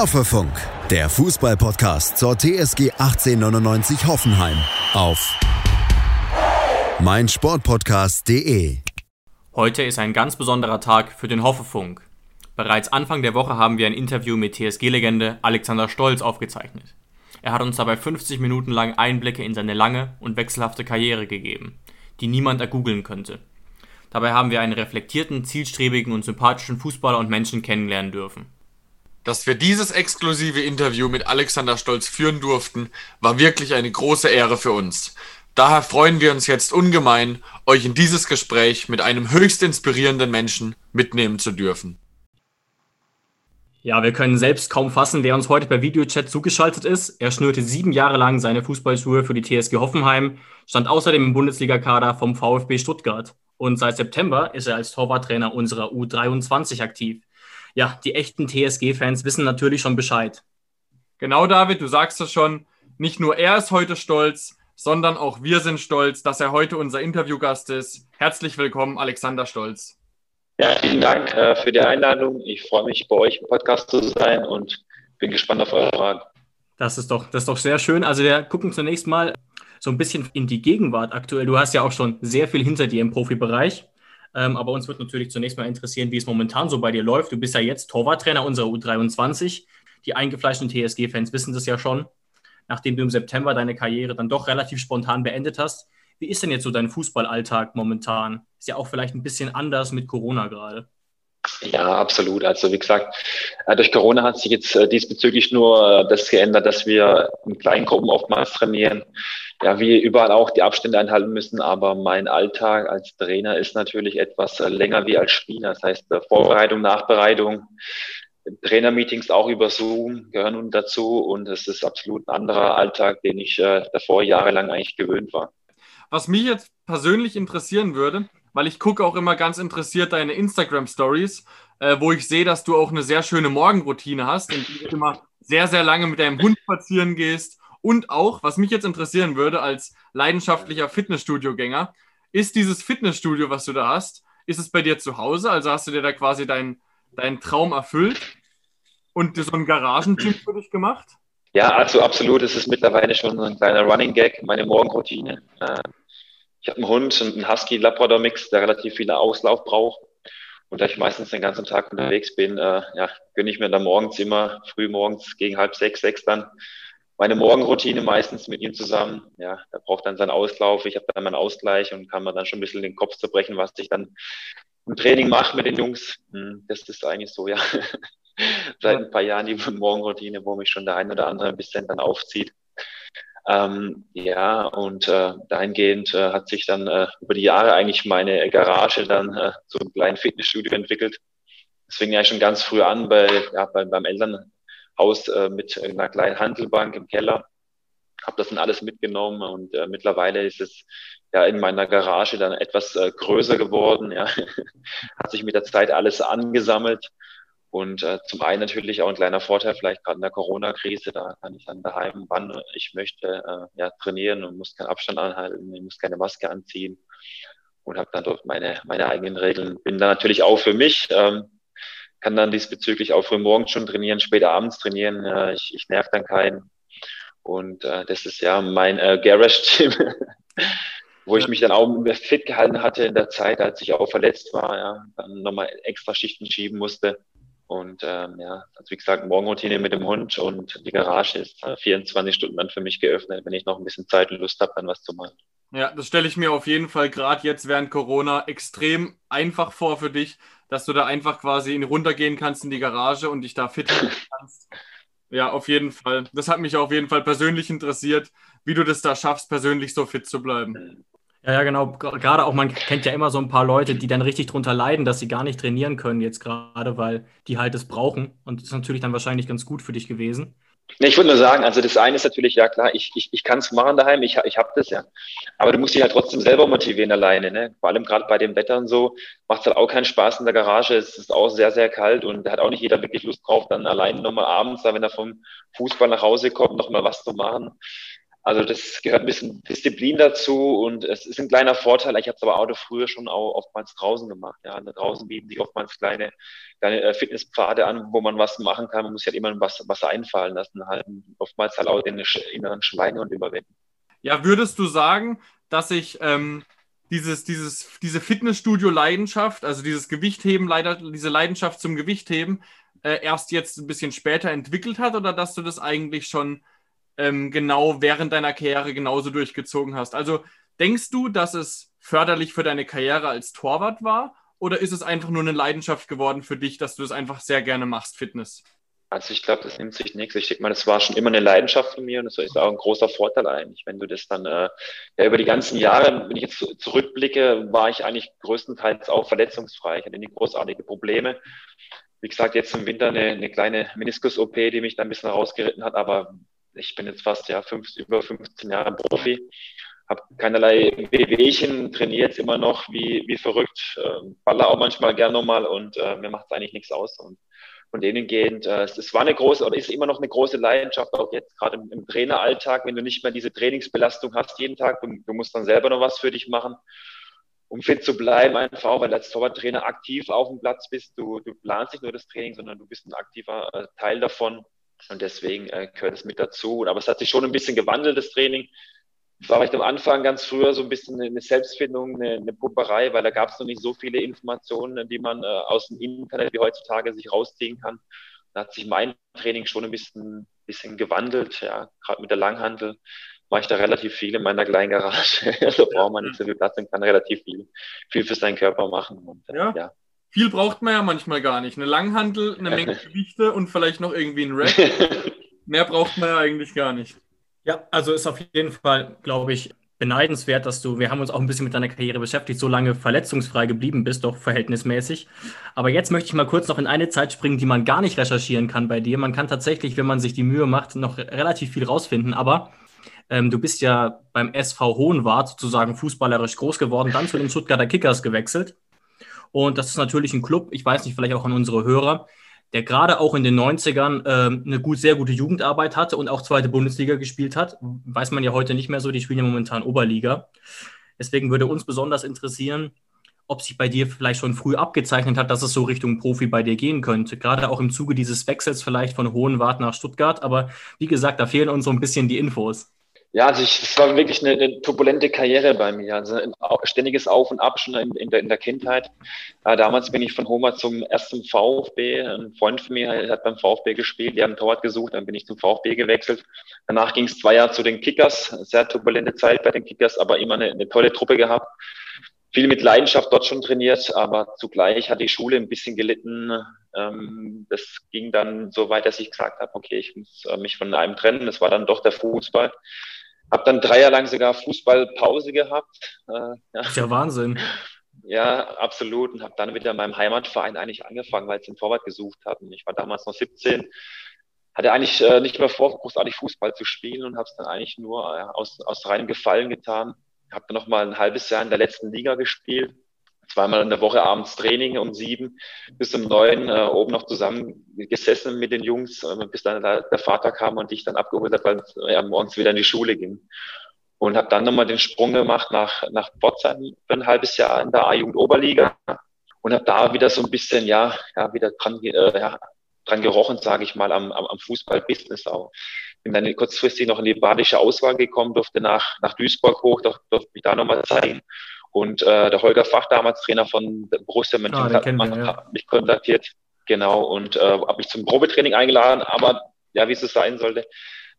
Hoffefunk, der Fußballpodcast zur TSG 1899 Hoffenheim auf meinsportpodcast.de. Heute ist ein ganz besonderer Tag für den Hoffefunk. Bereits Anfang der Woche haben wir ein Interview mit TSG-Legende Alexander Stolz aufgezeichnet. Er hat uns dabei 50 Minuten lang Einblicke in seine lange und wechselhafte Karriere gegeben, die niemand ergoogeln könnte. Dabei haben wir einen reflektierten, zielstrebigen und sympathischen Fußballer und Menschen kennenlernen dürfen. Dass wir dieses exklusive Interview mit Alexander Stolz führen durften, war wirklich eine große Ehre für uns. Daher freuen wir uns jetzt ungemein, euch in dieses Gespräch mit einem höchst inspirierenden Menschen mitnehmen zu dürfen. Ja, wir können selbst kaum fassen, wer uns heute per Videochat zugeschaltet ist. Er schnürte sieben Jahre lang seine Fußballschuhe für die TSG Hoffenheim, stand außerdem im Bundesligakader vom VfB Stuttgart. Und seit September ist er als Torwarttrainer unserer U23 aktiv. Ja, die echten TSG-Fans wissen natürlich schon Bescheid. Genau, David, du sagst es schon. Nicht nur er ist heute stolz, sondern auch wir sind stolz, dass er heute unser Interviewgast ist. Herzlich willkommen, Alexander Stolz. Ja, vielen Dank äh, für die Einladung. Ich freue mich, bei euch im Podcast zu sein und bin gespannt auf eure Fragen. Das ist doch, das ist doch sehr schön. Also wir gucken zunächst mal so ein bisschen in die Gegenwart aktuell. Du hast ja auch schon sehr viel hinter dir im Profibereich. Ähm, aber uns wird natürlich zunächst mal interessieren, wie es momentan so bei dir läuft. Du bist ja jetzt Torwarttrainer unserer U23. Die eingefleischten TSG-Fans wissen das ja schon. Nachdem du im September deine Karriere dann doch relativ spontan beendet hast, wie ist denn jetzt so dein Fußballalltag momentan? Ist ja auch vielleicht ein bisschen anders mit Corona gerade. Ja, absolut. Also wie gesagt, äh, durch Corona hat sich jetzt äh, diesbezüglich nur äh, das geändert, dass wir in kleinen Gruppen oftmals trainieren. Ja, wie überall auch die Abstände einhalten müssen. Aber mein Alltag als Trainer ist natürlich etwas länger wie als Spieler. Das heißt, Vorbereitung, Nachbereitung, Trainermeetings auch über Zoom gehören nun dazu. Und es ist absolut ein anderer Alltag, den ich davor jahrelang eigentlich gewöhnt war. Was mich jetzt persönlich interessieren würde, weil ich gucke auch immer ganz interessiert deine Instagram-Stories, äh, wo ich sehe, dass du auch eine sehr schöne Morgenroutine hast und du immer sehr, sehr lange mit deinem Hund spazieren gehst. Und auch, was mich jetzt interessieren würde als leidenschaftlicher Fitnessstudio-Gänger, ist dieses Fitnessstudio, was du da hast, ist es bei dir zu Hause? Also hast du dir da quasi deinen dein Traum erfüllt und so ein Garagenteam für dich gemacht? Ja, also absolut. Es ist mittlerweile schon ein kleiner Running Gag, meine Morgenroutine. Ich habe einen Hund, einen Husky-Labrador-Mix, der relativ viel Auslauf braucht. Und da ich meistens den ganzen Tag unterwegs bin, äh, ja, gönne ich mir dann morgens immer, früh morgens gegen halb sechs, sechs dann meine Morgenroutine meistens mit ihm zusammen. Ja, er braucht dann seinen Auslauf, ich habe dann meinen Ausgleich und kann mir dann schon ein bisschen den Kopf zerbrechen, was ich dann im Training mache mit den Jungs. Hm, das ist eigentlich so, ja. Seit ein paar Jahren die Morgenroutine, wo mich schon der ein oder andere ein bisschen dann aufzieht. Ähm, ja, und äh, dahingehend äh, hat sich dann äh, über die Jahre eigentlich meine Garage dann äh, zu einem kleinen Fitnessstudio entwickelt. Fing ja schon ganz früh an bei, ja, bei, beim Elternhaus äh, mit einer kleinen Handelbank im Keller. Habe das dann alles mitgenommen und äh, mittlerweile ist es ja in meiner Garage dann etwas äh, größer geworden. Ja. hat sich mit der Zeit alles angesammelt und äh, zum einen natürlich auch ein kleiner Vorteil, vielleicht gerade in der Corona-Krise, da kann ich dann daheim, wann ich möchte, äh, ja, trainieren und muss keinen Abstand anhalten, ich muss keine Maske anziehen und habe dann dort meine, meine eigenen Regeln. Bin dann natürlich auch für mich, ähm, kann dann diesbezüglich auch früh morgens schon trainieren, später abends trainieren. Äh, ich, ich nerv dann keinen. Und äh, das ist ja mein äh, Garage-Gym, wo ich mich dann auch fit gehalten hatte in der Zeit, als ich auch verletzt war, ja, dann nochmal extra Schichten schieben musste. Und ähm, ja, also wie gesagt, Morgenroutine mit dem Hund und die Garage ist 24 Stunden dann für mich geöffnet, wenn ich noch ein bisschen Zeit und Lust habe, dann was zu machen. Ja, das stelle ich mir auf jeden Fall gerade jetzt während Corona extrem einfach vor für dich, dass du da einfach quasi runtergehen kannst in die Garage und dich da fit kannst. Ja, auf jeden Fall. Das hat mich auf jeden Fall persönlich interessiert, wie du das da schaffst, persönlich so fit zu bleiben. Ja, ja, genau. Gerade auch, man kennt ja immer so ein paar Leute, die dann richtig drunter leiden, dass sie gar nicht trainieren können jetzt gerade, weil die halt es brauchen. Und das ist natürlich dann wahrscheinlich ganz gut für dich gewesen. Ich würde nur sagen, also das eine ist natürlich, ja klar, ich, ich, ich kann es machen daheim, ich, ich habe das ja. Aber du musst dich halt trotzdem selber motivieren alleine. Ne? Vor allem gerade bei dem Wetter und so macht es halt auch keinen Spaß in der Garage. Es ist auch sehr, sehr kalt und da hat auch nicht jeder wirklich Lust drauf, dann allein nochmal abends, wenn er vom Fußball nach Hause kommt, nochmal was zu machen. Also das gehört ein bisschen Disziplin dazu und es ist ein kleiner Vorteil. Ich habe es aber auch früher schon auch oftmals draußen gemacht. Ja, draußen bieten sich oftmals kleine, kleine äh, Fitnesspfade an, wo man was machen kann. Man muss ja halt immer was, was einfallen lassen, halt oftmals halt auch den inneren Schweine und überwinden. Ja, würdest du sagen, dass ich ähm, dieses, dieses, diese Fitnessstudio-Leidenschaft, also dieses Gewichtheben, leider, diese Leidenschaft zum Gewichtheben, äh, erst jetzt ein bisschen später entwickelt hat oder dass du das eigentlich schon ähm, genau während deiner Karriere genauso durchgezogen hast? Also denkst du, dass es förderlich für deine Karriere als Torwart war oder ist es einfach nur eine Leidenschaft geworden für dich, dass du es einfach sehr gerne machst, Fitness? Also ich glaube, das nimmt sich nichts. Ich denke mal, das war schon immer eine Leidenschaft von mir und das ist auch ein großer Vorteil eigentlich, wenn du das dann äh, ja, über die ganzen Jahre, wenn ich jetzt zurückblicke, war ich eigentlich größtenteils auch verletzungsfrei. Ich hatte nie großartige Probleme. Wie gesagt, jetzt im Winter eine, eine kleine Meniskus-OP, die mich da ein bisschen rausgeritten hat, aber ich bin jetzt fast ja fünf, über 15 Jahre Profi, habe keinerlei Wehwehchen, trainiere jetzt immer noch wie, wie verrückt, äh, baller auch manchmal gern nochmal und äh, mir macht es eigentlich nichts aus. Und von denen gehend, äh, es war eine große oder ist immer noch eine große Leidenschaft, auch jetzt gerade im, im Traineralltag, wenn du nicht mehr diese Trainingsbelastung hast jeden Tag, du, du musst dann selber noch was für dich machen um fit zu bleiben, einfach auch, weil als Torwarttrainer aktiv auf dem Platz bist. Du, du planst nicht nur das Training, sondern du bist ein aktiver äh, Teil davon. Und deswegen äh, gehört es mit dazu. Aber es hat sich schon ein bisschen gewandelt, das Training. War vielleicht am Anfang ganz früher so ein bisschen eine Selbstfindung, eine, eine Pupperei, weil da gab es noch nicht so viele Informationen, die man äh, aus dem Internet wie heutzutage sich rausziehen kann. Da hat sich mein Training schon ein bisschen, bisschen gewandelt, ja, gerade mit der Langhandel mache ich da relativ viel in meiner kleinen Garage. also braucht man nicht so viel Platz und kann relativ viel, viel für seinen Körper machen. Und, äh, ja. ja. Viel braucht man ja manchmal gar nicht. Eine Langhandel, eine Menge Gewichte und vielleicht noch irgendwie ein Rack. Mehr braucht man ja eigentlich gar nicht. Ja, also ist auf jeden Fall, glaube ich, beneidenswert, dass du, wir haben uns auch ein bisschen mit deiner Karriere beschäftigt, so lange verletzungsfrei geblieben bist, doch verhältnismäßig. Aber jetzt möchte ich mal kurz noch in eine Zeit springen, die man gar nicht recherchieren kann bei dir. Man kann tatsächlich, wenn man sich die Mühe macht, noch relativ viel rausfinden. Aber ähm, du bist ja beim SV Hohenwart sozusagen fußballerisch groß geworden, dann zu den Stuttgarter Kickers gewechselt. Und das ist natürlich ein Club, ich weiß nicht, vielleicht auch an unsere Hörer, der gerade auch in den 90ern äh, eine gut, sehr gute Jugendarbeit hatte und auch zweite Bundesliga gespielt hat. Weiß man ja heute nicht mehr so, die spielen ja momentan Oberliga. Deswegen würde uns besonders interessieren, ob sich bei dir vielleicht schon früh abgezeichnet hat, dass es so Richtung Profi bei dir gehen könnte. Gerade auch im Zuge dieses Wechsels vielleicht von Hohenwart nach Stuttgart. Aber wie gesagt, da fehlen uns so ein bisschen die Infos. Ja, also ich, es war wirklich eine, eine, turbulente Karriere bei mir. Also ein ständiges Auf und Ab schon in, in, der, in der, Kindheit. Äh, damals bin ich von Homa zum ersten VfB. Ein Freund von mir hat beim VfB gespielt, die haben ein Torwart gesucht, dann bin ich zum VfB gewechselt. Danach ging es zwei Jahre zu den Kickers. Sehr turbulente Zeit bei den Kickers, aber immer eine, eine tolle Truppe gehabt. Viel mit Leidenschaft dort schon trainiert, aber zugleich hat die Schule ein bisschen gelitten. Ähm, das ging dann so weit, dass ich gesagt habe, okay, ich muss äh, mich von einem trennen. Das war dann doch der Fußball. Habe dann drei Jahre lang sogar Fußballpause gehabt. Äh, ja. ist ja Wahnsinn. Ja, absolut. Und habe dann wieder in meinem Heimatverein eigentlich angefangen, weil sie einen Torwart gesucht hatten. Ich war damals noch 17, hatte eigentlich äh, nicht mehr vor, großartig Fußball zu spielen und habe es dann eigentlich nur äh, aus, aus reinem Gefallen getan. Habe dann noch mal ein halbes Jahr in der letzten Liga gespielt zweimal in der Woche abends Training um sieben bis um neun äh, oben noch zusammen gesessen mit den Jungs, äh, bis dann der, der, Vater kam und dich dann abgeholt hat, weil er ja, morgens wieder in die Schule ging. Und habe dann nochmal den Sprung gemacht nach, nach Pforzheim für ein halbes Jahr in der A-Jugend Oberliga und habe da wieder so ein bisschen, ja, ja wieder dran, äh, ja, dran gerochen, sage ich mal, am, am, am Fußball-Business auch. Bin dann kurzfristig noch in die badische Auswahl gekommen, durfte nach, nach Duisburg hoch, durfte, durfte mich da nochmal zeigen und äh, der Holger Fach, damals Trainer von Borussia Mönchengladbach, ah, hat mich kontaktiert. Genau, und äh, habe mich zum Probetraining eingeladen, aber ja, wie es sein sollte,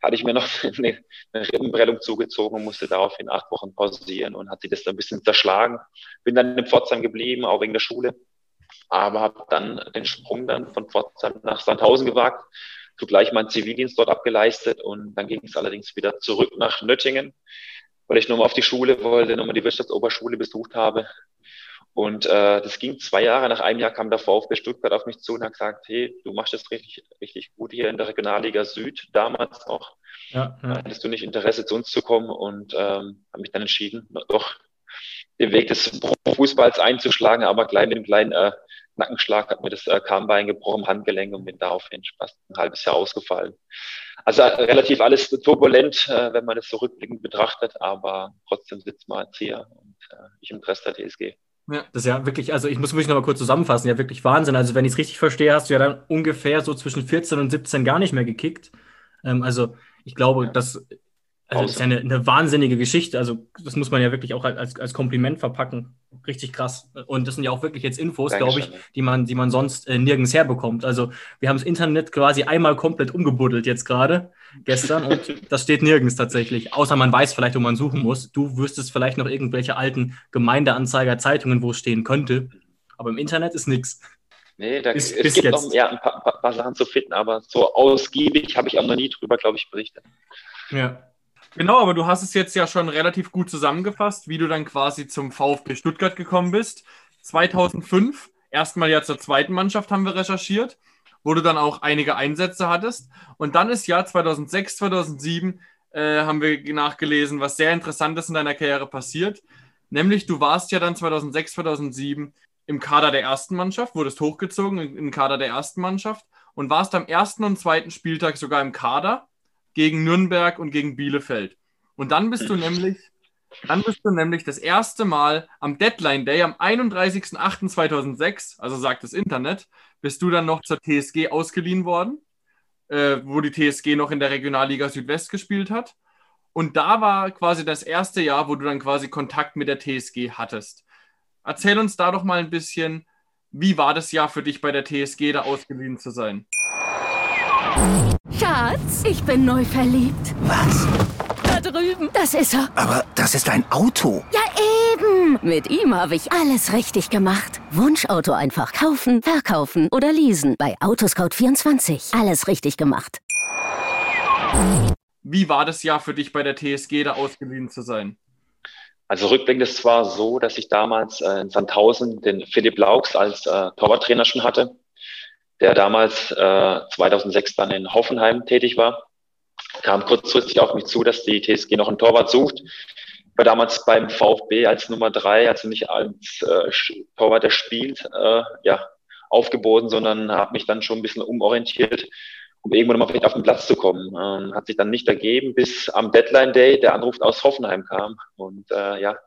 hatte ich mir noch eine, eine Rippenprellung zugezogen und musste daraufhin acht Wochen pausieren und hat sich das dann ein bisschen zerschlagen. Bin dann in Pforzheim geblieben, auch wegen der Schule, aber habe dann den Sprung dann von Pforzheim nach Sandhausen gewagt, zugleich meinen Zivildienst dort abgeleistet und dann ging es allerdings wieder zurück nach Nöttingen weil ich nochmal auf die Schule wollte, nochmal die Wirtschaftsoberschule besucht habe. Und äh, das ging zwei Jahre. Nach einem Jahr kam der VfB Stuttgart auf mich zu und hat gesagt, hey, du machst das richtig, richtig gut hier in der Regionalliga Süd, damals noch. Ja, ja. Hättest du nicht Interesse, zu uns zu kommen? Und ähm, habe mich dann entschieden, doch den Weg des Fußballs einzuschlagen, aber gleich mit einem kleinen äh, Nackenschlag, hat mir das äh, Kahnbein gebrochen, Handgelenk und bin daraufhin fast ein halbes Jahr ausgefallen. Also äh, relativ alles turbulent, äh, wenn man das so rückblickend betrachtet, aber trotzdem sitzt man jetzt hier und äh, ich im Rest der TSG. Ja, das ist ja wirklich, also ich muss mich noch mal kurz zusammenfassen, ja wirklich Wahnsinn. Also wenn ich es richtig verstehe, hast du ja dann ungefähr so zwischen 14 und 17 gar nicht mehr gekickt. Ähm, also ich glaube, ja. das also das ist ja eine, eine, wahnsinnige Geschichte. Also, das muss man ja wirklich auch als, als Kompliment verpacken. Richtig krass. Und das sind ja auch wirklich jetzt Infos, glaube ich, die man, die man sonst äh, nirgends herbekommt. Also, wir haben das Internet quasi einmal komplett umgebuddelt jetzt gerade, gestern, und das steht nirgends tatsächlich. Außer man weiß vielleicht, wo man suchen muss. Du wüsstest vielleicht noch irgendwelche alten Gemeindeanzeiger, Zeitungen, wo es stehen könnte. Aber im Internet ist nichts. Nee, da, bis, es bis gibt jetzt. noch ja, ein paar, paar, paar Sachen zu finden, aber so ausgiebig habe ich auch noch nie drüber, glaube ich, berichtet. Ja. Genau, aber du hast es jetzt ja schon relativ gut zusammengefasst, wie du dann quasi zum VfB Stuttgart gekommen bist. 2005, erstmal ja zur zweiten Mannschaft haben wir recherchiert, wo du dann auch einige Einsätze hattest. Und dann ist Jahr 2006, 2007 äh, haben wir nachgelesen, was sehr Interessantes in deiner Karriere passiert. Nämlich, du warst ja dann 2006, 2007 im Kader der ersten Mannschaft, wurdest hochgezogen im Kader der ersten Mannschaft und warst am ersten und zweiten Spieltag sogar im Kader gegen Nürnberg und gegen Bielefeld. Und dann bist du nämlich, dann bist du nämlich das erste Mal am Deadline Day, am 31.08.2006, also sagt das Internet, bist du dann noch zur TSG ausgeliehen worden, äh, wo die TSG noch in der Regionalliga Südwest gespielt hat. Und da war quasi das erste Jahr, wo du dann quasi Kontakt mit der TSG hattest. Erzähl uns da doch mal ein bisschen, wie war das Jahr für dich bei der TSG, da ausgeliehen zu sein? Schatz, ich bin neu verliebt. Was? Da drüben. Das ist er. Aber das ist ein Auto. Ja, eben. Mit ihm habe ich alles richtig gemacht. Wunschauto einfach kaufen, verkaufen oder leasen. Bei Autoscout24. Alles richtig gemacht. Wie war das Jahr für dich bei der TSG, da ausgeliehen zu sein? Also rückblickend ist zwar so, dass ich damals äh, in Sandhausen den Philipp Laux als äh, Torwarttrainer schon hatte der damals äh, 2006 dann in Hoffenheim tätig war, kam kurzfristig auf mich zu, dass die TSG noch einen Torwart sucht. Ich war damals beim VfB als Nummer drei, also nicht als äh, Torwart, der spielt, äh, ja, aufgeboten, sondern habe mich dann schon ein bisschen umorientiert, um irgendwann mal vielleicht auf den Platz zu kommen. Ähm, hat sich dann nicht ergeben, bis am Deadline Day der Anruf aus Hoffenheim kam. Und äh, ja,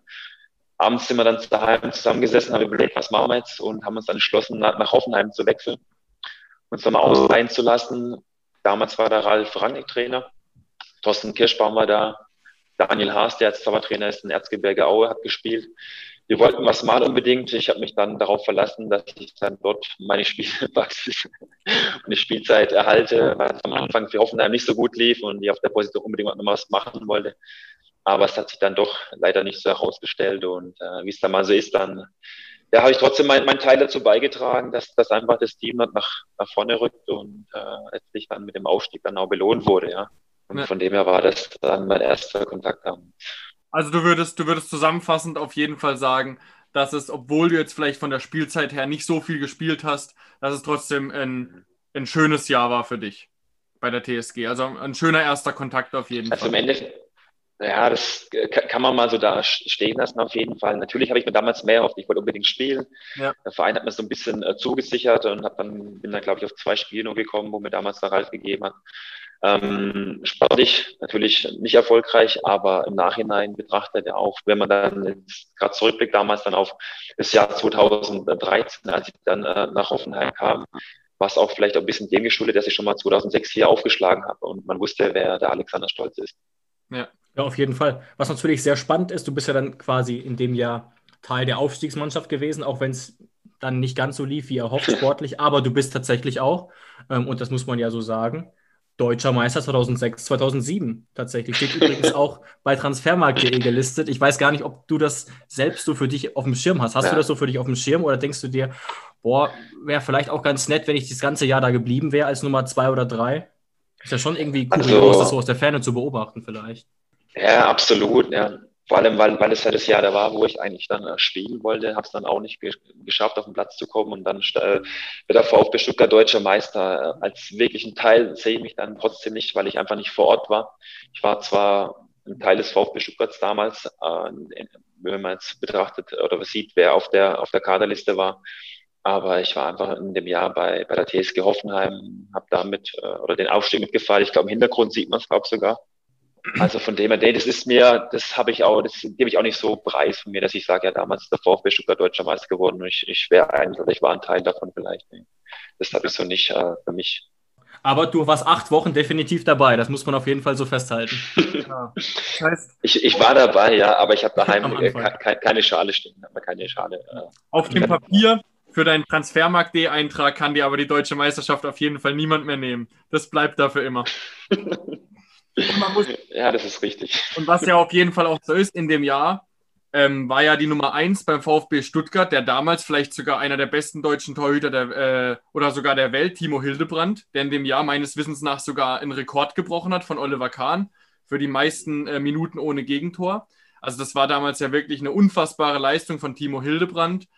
abends sind wir dann daheim zusammengesessen, haben überlegt, was machen wir jetzt und haben uns dann entschlossen, nach, nach Hoffenheim zu wechseln uns dann ausleihen zu lassen. Damals war der Ralf Rangnick Trainer, Thorsten Kirschbaum war da, Daniel Haas, der als Zaubertrainer ist in Erzgebirge Aue, hat gespielt. Wir wollten was mal unbedingt. Ich habe mich dann darauf verlassen, dass ich dann dort meine Spielpraxis und die Spielzeit erhalte, weil es am Anfang für Hoffenheim nicht so gut lief und ich auf der Position unbedingt noch was machen wollte. Aber es hat sich dann doch leider nicht so herausgestellt und äh, wie es dann mal so ist, dann ja, habe ich trotzdem meinen mein Teil dazu beigetragen, dass, dass einfach das Team nach, nach vorne rückt und äh, letztlich dann mit dem Aufstieg dann auch belohnt wurde, ja. Und ja. von dem her war das dann mein erster Kontakt. Also du würdest, du würdest zusammenfassend auf jeden Fall sagen, dass es, obwohl du jetzt vielleicht von der Spielzeit her nicht so viel gespielt hast, dass es trotzdem ein, ein schönes Jahr war für dich bei der TSG. Also ein schöner erster Kontakt auf jeden also Fall. Im Endeffekt, ja, das kann man mal so da stehen lassen auf jeden Fall. Natürlich habe ich mir damals mehr erhofft. Ich wollte unbedingt spielen. Ja. Der Verein hat mir so ein bisschen äh, zugesichert und hab dann, bin dann, glaube ich, auf zwei Spiele nur gekommen, wo mir damals der Ralf gegeben hat. Ähm, sportlich natürlich nicht erfolgreich, aber im Nachhinein betrachtet er auch, wenn man dann gerade zurückblickt, damals dann auf das Jahr 2013, als ich dann äh, nach Hoffenheim kam, war es auch vielleicht ein bisschen dem geschuldet, dass ich schon mal 2006 hier aufgeschlagen habe und man wusste, wer der Alexander Stolz ist. Ja, ja, auf jeden Fall. Was natürlich sehr spannend ist, du bist ja dann quasi in dem Jahr Teil der Aufstiegsmannschaft gewesen, auch wenn es dann nicht ganz so lief wie erhofft sportlich, aber du bist tatsächlich auch, ähm, und das muss man ja so sagen, Deutscher Meister 2006, 2007 tatsächlich. Steht übrigens auch bei transfermarkt.de gelistet. Ich weiß gar nicht, ob du das selbst so für dich auf dem Schirm hast. Hast ja. du das so für dich auf dem Schirm oder denkst du dir, boah, wäre vielleicht auch ganz nett, wenn ich das ganze Jahr da geblieben wäre als Nummer zwei oder drei? Ist ja schon irgendwie kurios, also, das so aus der Ferne zu beobachten vielleicht. Ja, absolut. Ja. Vor allem, weil, weil es ja das Jahr da war, wo ich eigentlich dann äh, spielen wollte, habe es dann auch nicht ge geschafft, auf den Platz zu kommen und dann äh, wird der VfB Stuttgart deutscher Meister. Äh, als wirklichen Teil sehe ich mich dann trotzdem nicht, weil ich einfach nicht vor Ort war. Ich war zwar ein Teil des VfB Stuttgarts damals, äh, wenn man jetzt betrachtet oder sieht, wer auf der, auf der Kaderliste war, Aber ich war einfach in dem Jahr bei, bei der TSG Hoffenheim, habe damit äh, oder den Aufstieg mitgefahren. Ich glaube, im Hintergrund sieht man es, glaube sogar. Also von dem her, nee, das ist mir, das habe ich auch, das gebe ich auch nicht so preis von mir, dass ich sage, ja, damals ist der VfB Stuttgart Deutscher Meister geworden und ich, ich wäre ein oder ich war ein Teil davon vielleicht. Nee. Das habe ich so nicht äh, für mich. Aber du warst acht Wochen definitiv dabei, das muss man auf jeden Fall so festhalten. ja. das heißt, ich, ich war dabei, ja, aber ich habe daheim äh, ke keine Schale stehen, keine Schale. Äh, auf dem Papier für deinen Transfermarkt-D-Eintrag kann dir aber die deutsche Meisterschaft auf jeden Fall niemand mehr nehmen. Das bleibt dafür immer. Muss, ja, das ist richtig. Und was ja auf jeden Fall auch so ist in dem Jahr, ähm, war ja die Nummer 1 beim VfB Stuttgart, der damals vielleicht sogar einer der besten deutschen Torhüter der, äh, oder sogar der Welt, Timo Hildebrand, der in dem Jahr meines Wissens nach sogar einen Rekord gebrochen hat von Oliver Kahn für die meisten äh, Minuten ohne Gegentor. Also das war damals ja wirklich eine unfassbare Leistung von Timo Hildebrand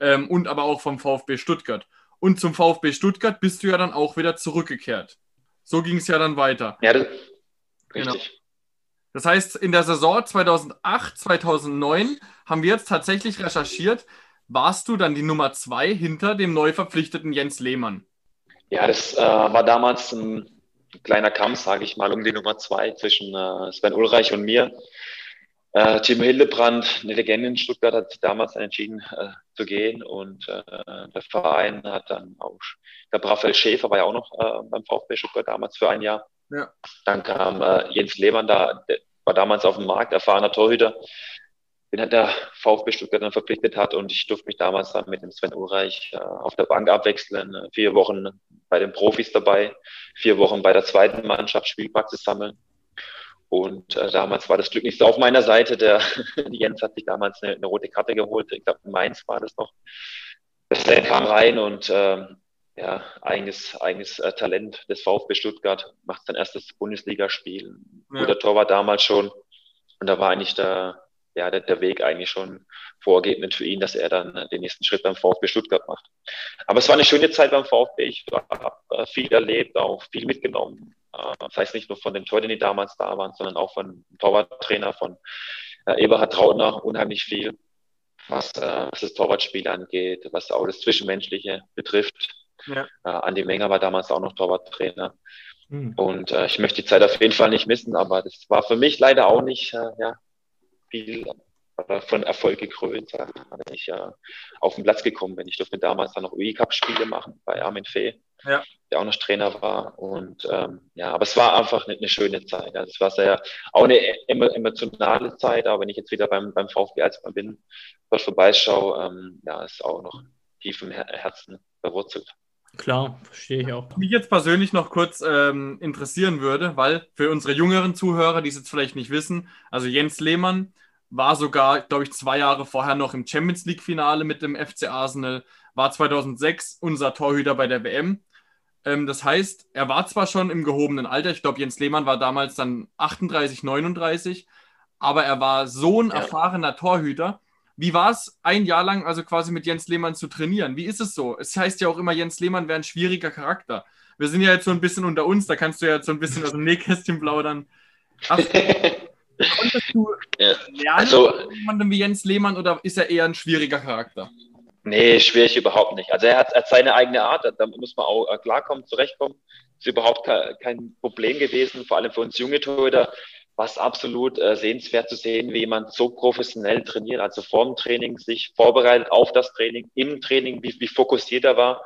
ähm, und aber auch vom VfB Stuttgart. Und zum VfB Stuttgart bist du ja dann auch wieder zurückgekehrt. So ging es ja dann weiter. Ja, das, Genau. Richtig. Das heißt, in der Saison 2008, 2009 haben wir jetzt tatsächlich recherchiert, warst du dann die Nummer zwei hinter dem neu verpflichteten Jens Lehmann? Ja, das äh, war damals ein kleiner Kampf, sage ich mal, um die Nummer zwei zwischen äh, Sven Ulreich und mir. Äh, Tim Hildebrand, eine Legende in Stuttgart, hat sich damals entschieden äh, zu gehen und äh, der Verein hat dann auch, der Raphael Schäfer war ja auch noch äh, beim VfB Stuttgart damals für ein Jahr ja. Dann kam äh, Jens Lehmann da, der war damals auf dem Markt, erfahrener Torhüter, den hat der VfB Stuttgart dann verpflichtet hat und ich durfte mich damals dann mit dem Sven Ulreich äh, auf der Bank abwechseln, vier Wochen bei den Profis dabei, vier Wochen bei der zweiten Mannschaft Spielpraxis sammeln. Und äh, damals war das Glück nicht so auf meiner Seite. Der Jens hat sich damals eine, eine rote Karte geholt. Ich glaube, in Mainz war das noch. Das kam rein und äh, ja, eigenes, eigenes äh, Talent des VfB Stuttgart, macht sein erstes Bundesligaspiel. Ja. Guter Tor war damals schon. Und da war eigentlich der, ja, der, der Weg eigentlich schon vorgebend für ihn, dass er dann den nächsten Schritt beim VfB Stuttgart macht. Aber es war eine schöne Zeit beim VfB. Ich habe äh, viel erlebt, auch viel mitgenommen. Äh, das heißt nicht nur von den Torhütern, die damals da waren, sondern auch von Torwarttrainer, von äh, Eberhard Trautner, unheimlich viel, was, äh, was das Torwartspiel angeht, was auch das Zwischenmenschliche betrifft. Ja. Andi Menger war damals auch noch Torwarttrainer. Mhm. Und äh, ich möchte die Zeit auf jeden Fall nicht missen, aber das war für mich leider auch nicht äh, ja, viel von Erfolg gekrönt, wenn ich äh, auf den Platz gekommen bin. Ich durfte damals dann noch UI-Cup-Spiele machen bei Armin Fee, ja. der auch noch Trainer war. Und ähm, ja, aber es war einfach eine, eine schöne Zeit. Also es war sehr auch eine emotionale Zeit, aber wenn ich jetzt wieder beim, beim VfB als man bin, dort vorbeischaue, ähm, ja, ist auch noch tief im Herzen verwurzelt. Klar, verstehe ich auch. Was mich jetzt persönlich noch kurz ähm, interessieren würde, weil für unsere jüngeren Zuhörer, die es jetzt vielleicht nicht wissen, also Jens Lehmann war sogar, glaube ich, zwei Jahre vorher noch im Champions League-Finale mit dem FC Arsenal, war 2006 unser Torhüter bei der WM. Ähm, das heißt, er war zwar schon im gehobenen Alter, ich glaube, Jens Lehmann war damals dann 38, 39, aber er war so ein ja. erfahrener Torhüter, wie war es, ein Jahr lang also quasi mit Jens Lehmann zu trainieren? Wie ist es so? Es heißt ja auch immer, Jens Lehmann wäre ein schwieriger Charakter. Wir sind ja jetzt so ein bisschen unter uns, da kannst du ja jetzt so ein bisschen aus dem Nähkästchen plaudern. Hast, konntest du ja. lernen also, jemandem wie Jens Lehmann oder ist er eher ein schwieriger Charakter? Nee, schwierig überhaupt nicht. Also er hat, hat seine eigene Art, da muss man auch äh, klarkommen, zurechtkommen. Ist überhaupt kein Problem gewesen, vor allem für uns junge Torhüter was absolut äh, sehenswert zu sehen, wie jemand so professionell trainiert, also vor dem Training sich vorbereitet auf das Training, im Training, wie, wie fokussiert er war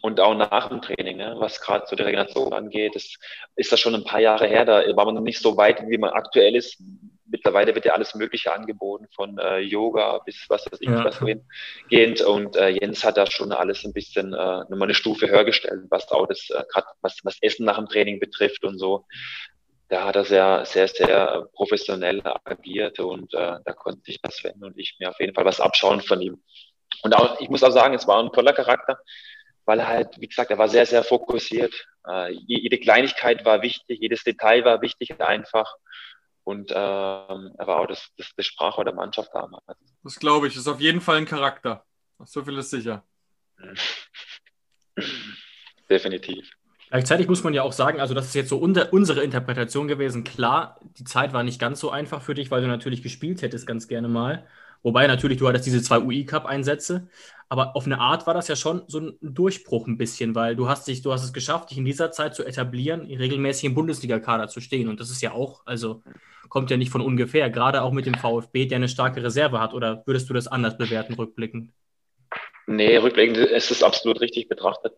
und auch nach dem Training, ne, was gerade so die Regeneration angeht. Das ist das schon ein paar Jahre her, da war man noch nicht so weit, wie man aktuell ist. Mittlerweile wird ja alles Mögliche angeboten, von äh, Yoga bis was weiß ich, ja. was wohin gehend. Und äh, Jens hat da schon alles ein bisschen äh, nochmal eine Stufe höher gestellt, was auch das, äh, gerade was, was Essen nach dem Training betrifft und so da hat er sehr, sehr, sehr professionell agiert und äh, da konnte sich das Sven und ich mir auf jeden Fall was abschauen von ihm. Und auch, ich muss auch sagen, es war ein toller Charakter, weil er halt, wie gesagt, er war sehr, sehr fokussiert. Äh, jede Kleinigkeit war wichtig, jedes Detail war wichtig einfach. Und ähm, er war auch das, das, das Sprachrohr der Mannschaft damals. Das glaube ich, ist auf jeden Fall ein Charakter. So viel ist sicher. Definitiv. Gleichzeitig muss man ja auch sagen, also das ist jetzt so unter, unsere Interpretation gewesen. Klar, die Zeit war nicht ganz so einfach für dich, weil du natürlich gespielt hättest ganz gerne mal. Wobei natürlich, du hattest diese zwei UI-Cup-Einsätze, aber auf eine Art war das ja schon so ein Durchbruch ein bisschen, weil du hast dich, du hast es geschafft, dich in dieser Zeit zu etablieren, regelmäßig im Bundesliga-Kader zu stehen. Und das ist ja auch, also kommt ja nicht von ungefähr, gerade auch mit dem VfB, der eine starke Reserve hat. Oder würdest du das anders bewerten, rückblickend? Nee, rückblickend ist es absolut richtig betrachtet.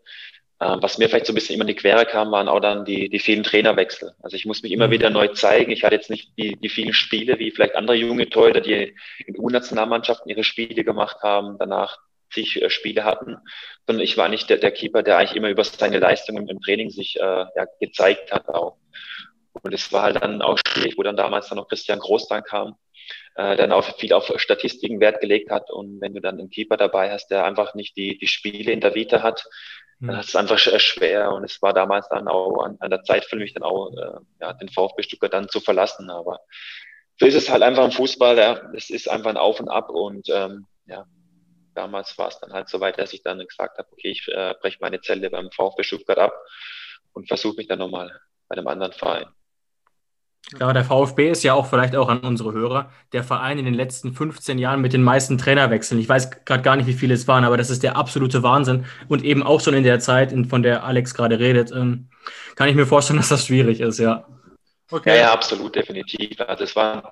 Äh, was mir vielleicht so ein bisschen immer in die Quere kam, waren auch dann die, die vielen Trainerwechsel. Also ich muss mich immer mhm. wieder neu zeigen. Ich hatte jetzt nicht die, die vielen Spiele wie vielleicht andere junge Torhüter, die in U-Nationalmannschaften ihre Spiele gemacht haben, danach zig äh, Spiele hatten, sondern ich war nicht der, der Keeper, der eigentlich immer über seine Leistungen im Training sich äh, ja, gezeigt hat auch. Und es war halt dann auch schwierig, wo dann damals dann noch Christian Groß dann kam, äh, dann auch viel auf Statistiken Wert gelegt hat. Und wenn du dann einen Keeper dabei hast, der einfach nicht die, die Spiele in der Vita hat, dann hm. ist es einfach schwer. Und es war damals dann auch an, an der Zeit für mich dann auch, äh, ja, den VfB Stuttgart dann zu verlassen. Aber so ist es halt einfach im Fußball. Ja. Es ist einfach ein Auf und Ab. Und ähm, ja, damals war es dann halt so weit, dass ich dann gesagt habe, okay, ich äh, breche meine Zelle beim VfB Stuttgart ab und versuche mich dann nochmal bei einem anderen Verein. Ja, der VfB ist ja auch vielleicht auch an unsere Hörer der Verein in den letzten 15 Jahren mit den meisten Trainerwechseln. Ich weiß gerade gar nicht, wie viele es waren, aber das ist der absolute Wahnsinn. Und eben auch schon in der Zeit, von der Alex gerade redet, ähm, kann ich mir vorstellen, dass das schwierig ist, ja. Okay. Ja, ja, absolut, definitiv. Also es waren,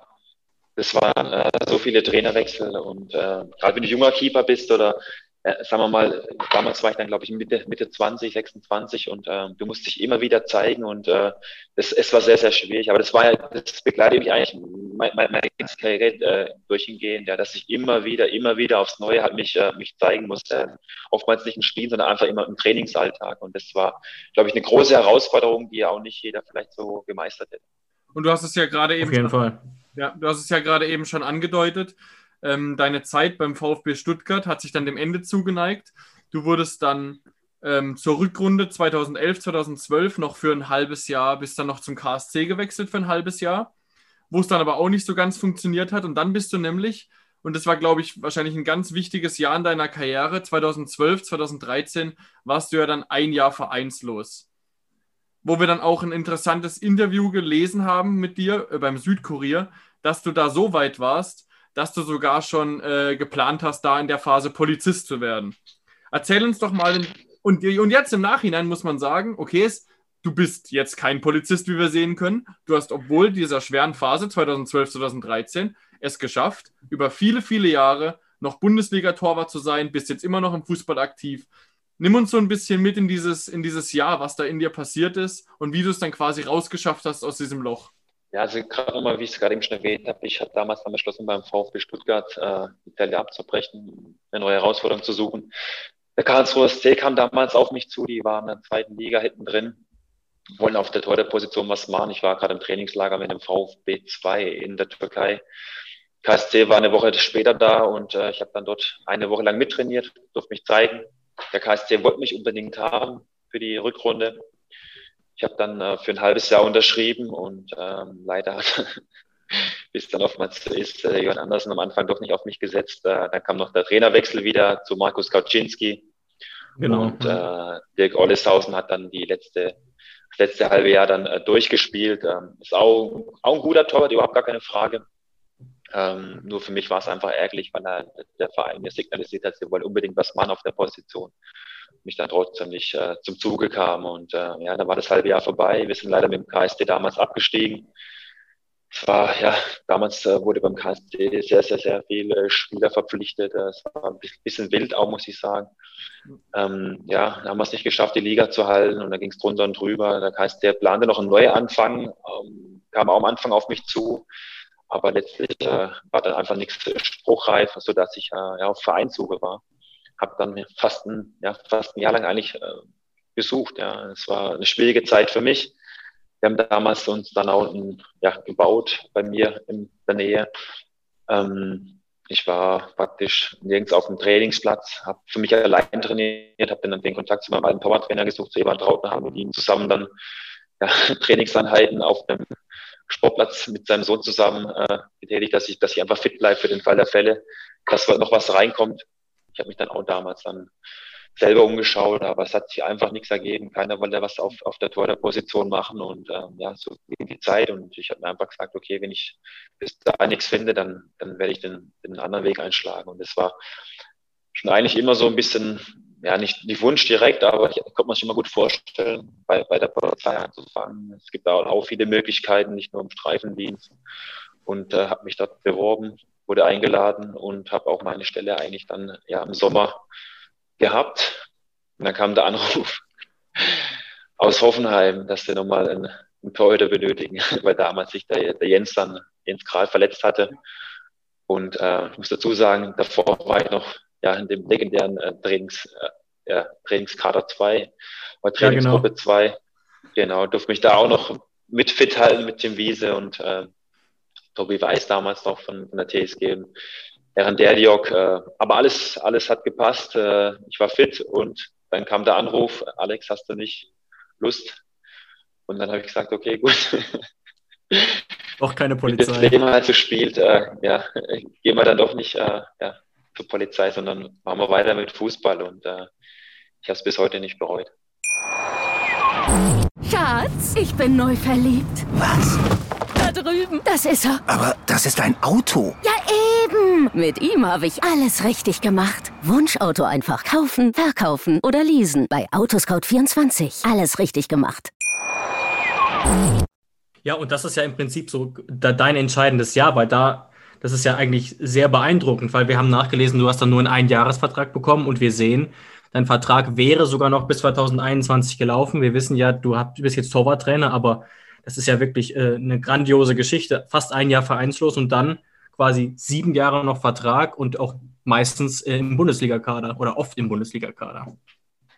es waren äh, so viele Trainerwechsel und äh, gerade wenn du junger Keeper bist oder äh, sagen wir mal, damals war ich dann, glaube ich, Mitte, Mitte 20, 26 und äh, du musst dich immer wieder zeigen und äh, es, es war sehr, sehr schwierig. Aber das war ja, das begleitet mich eigentlich meine, meine, meine Karriere äh, durchgehend, ja, dass ich immer wieder, immer wieder aufs Neue halt mich, äh, mich zeigen musste. Oftmals nicht im Spiel, sondern einfach immer im Trainingsalltag. Und das war, glaube ich, eine große Herausforderung, die ja auch nicht jeder vielleicht so gemeistert hätte. Und du hast es ja gerade eben. Auf jeden Fall. Ja, du hast es ja gerade eben schon angedeutet. Ähm, deine Zeit beim VfB Stuttgart hat sich dann dem Ende zugeneigt. Du wurdest dann ähm, zur Rückrunde 2011, 2012 noch für ein halbes Jahr, bis dann noch zum KSC gewechselt für ein halbes Jahr, wo es dann aber auch nicht so ganz funktioniert hat. Und dann bist du nämlich, und das war, glaube ich, wahrscheinlich ein ganz wichtiges Jahr in deiner Karriere, 2012, 2013 warst du ja dann ein Jahr vereinslos. Wo wir dann auch ein interessantes Interview gelesen haben mit dir äh, beim Südkurier, dass du da so weit warst, dass du sogar schon äh, geplant hast, da in der Phase Polizist zu werden. Erzähl uns doch mal, und, und jetzt im Nachhinein muss man sagen, okay, du bist jetzt kein Polizist, wie wir sehen können. Du hast, obwohl dieser schweren Phase 2012, 2013, es geschafft, über viele, viele Jahre noch Bundesliga-Torwart zu sein, bist jetzt immer noch im Fußball aktiv. Nimm uns so ein bisschen mit in dieses, in dieses Jahr, was da in dir passiert ist und wie du es dann quasi rausgeschafft hast aus diesem Loch. Ja, also gerade nochmal, wie ich es gerade eben schon erwähnt habe, ich habe damals dann beschlossen, beim VfB Stuttgart äh, die Zelle abzubrechen, eine neue Herausforderung zu suchen. Der Karlsruher SC kam damals auf mich zu, die waren in der zweiten Liga hinten drin, wollen auf der Torhüterposition was machen. Ich war gerade im Trainingslager mit dem VfB 2 in der Türkei. KSC war eine Woche später da und äh, ich habe dann dort eine Woche lang mittrainiert, durfte mich zeigen. Der KSC wollte mich unbedingt haben für die Rückrunde. Ich habe dann äh, für ein halbes Jahr unterschrieben und ähm, leider hat, wie es dann oftmals ist, äh, Johann Andersen am Anfang doch nicht auf mich gesetzt. Äh, dann kam noch der Trainerwechsel wieder zu Markus Kauczynski. Genau. Und äh, Dirk Olleshausen hat dann die letzte, das letzte halbe Jahr dann äh, durchgespielt. Ähm, ist auch, auch ein guter Torwart, überhaupt gar keine Frage. Ähm, nur für mich war es einfach ärgerlich, weil er, der Verein mir signalisiert hat, sie wollen unbedingt was machen auf der Position mich dann trotzdem nicht äh, zum Zuge kam. Und äh, ja, dann war das halbe Jahr vorbei. Wir sind leider mit dem KSD damals abgestiegen. Es war, ja, damals äh, wurde beim KSD sehr, sehr, sehr viele Spieler verpflichtet. Es war ein bisschen wild auch, muss ich sagen. Ähm, ja, dann haben wir es nicht geschafft, die Liga zu halten und dann ging es drunter und drüber. Der KSD plante noch einen Neuanfang, ähm, kam auch am Anfang auf mich zu. Aber letztlich äh, war dann einfach nichts spruchreif, sodass ich äh, ja, auf Vereinssuche war habe dann fast ein, ja, fast ein Jahr lang eigentlich äh, gesucht. Ja. Es war eine schwierige Zeit für mich. Wir haben damals uns dann auch ein, ja, gebaut bei mir in der Nähe. Ähm, ich war praktisch nirgends auf dem Trainingsplatz, habe für mich allein trainiert, habe dann den Kontakt zu meinem alten Powertrainer gesucht, zu Evan Trautner, haben mit ihm zusammen dann ja, Trainingseinheiten auf dem Sportplatz mit seinem Sohn zusammen äh, getätigt, dass ich, dass ich einfach fit bleibe für den Fall der Fälle, dass noch was reinkommt ich habe mich dann auch damals dann selber umgeschaut, aber es hat sich einfach nichts ergeben. Keiner wollte was auf, auf der Torhüterposition machen und ähm, ja, so ging die Zeit und ich habe mir einfach gesagt, okay, wenn ich bis da nichts finde, dann, dann werde ich den, den anderen Weg einschlagen und es war schon eigentlich immer so ein bisschen, ja, nicht die Wunsch direkt, aber ich konnte man sich immer gut vorstellen, bei, bei der Polizei anzufangen. Es gibt auch, auch viele Möglichkeiten, nicht nur im Streifendienst und äh, habe mich dort beworben, wurde eingeladen und habe auch meine Stelle eigentlich dann ja im Sommer gehabt. Und dann kam der Anruf aus Hoffenheim, dass wir nochmal einen, einen Torhüter benötigen, weil damals sich der, der Jens dann Jens Kral verletzt hatte. Und äh, ich muss dazu sagen, davor war ich noch ja, in dem legendären äh, Trainings, äh, ja, Trainingskader 2 oder Trainingsgruppe 2. Ja, genau. genau, durfte mich da auch noch mit fit halten mit dem Wiese und äh, Tobi Weiß damals noch von, von der TSG Herrn Derdiok. Äh, aber alles, alles hat gepasst. Äh, ich war fit und dann kam der Anruf, Alex, hast du nicht Lust? Und dann habe ich gesagt, okay, gut. Doch keine Polizei. Wenn das Leben halt so spielt, äh, ja, gehen wir dann doch nicht äh, ja, zur Polizei, sondern machen wir weiter mit Fußball und äh, ich habe es bis heute nicht bereut. Schatz, ich bin neu verliebt. Was? Drüben. Das ist er. Aber das ist ein Auto. Ja, eben. Mit ihm habe ich alles richtig gemacht. Wunschauto einfach kaufen, verkaufen oder leasen. Bei Autoscout24. Alles richtig gemacht. Ja, und das ist ja im Prinzip so dein entscheidendes Jahr, weil da, das ist ja eigentlich sehr beeindruckend, weil wir haben nachgelesen, du hast dann nur einen Einjahresvertrag bekommen und wir sehen, dein Vertrag wäre sogar noch bis 2021 gelaufen. Wir wissen ja, du bist jetzt Torwarttrainer, aber das ist ja wirklich äh, eine grandiose Geschichte. Fast ein Jahr vereinslos und dann quasi sieben Jahre noch Vertrag und auch meistens äh, im Bundesligakader oder oft im Bundesligakader.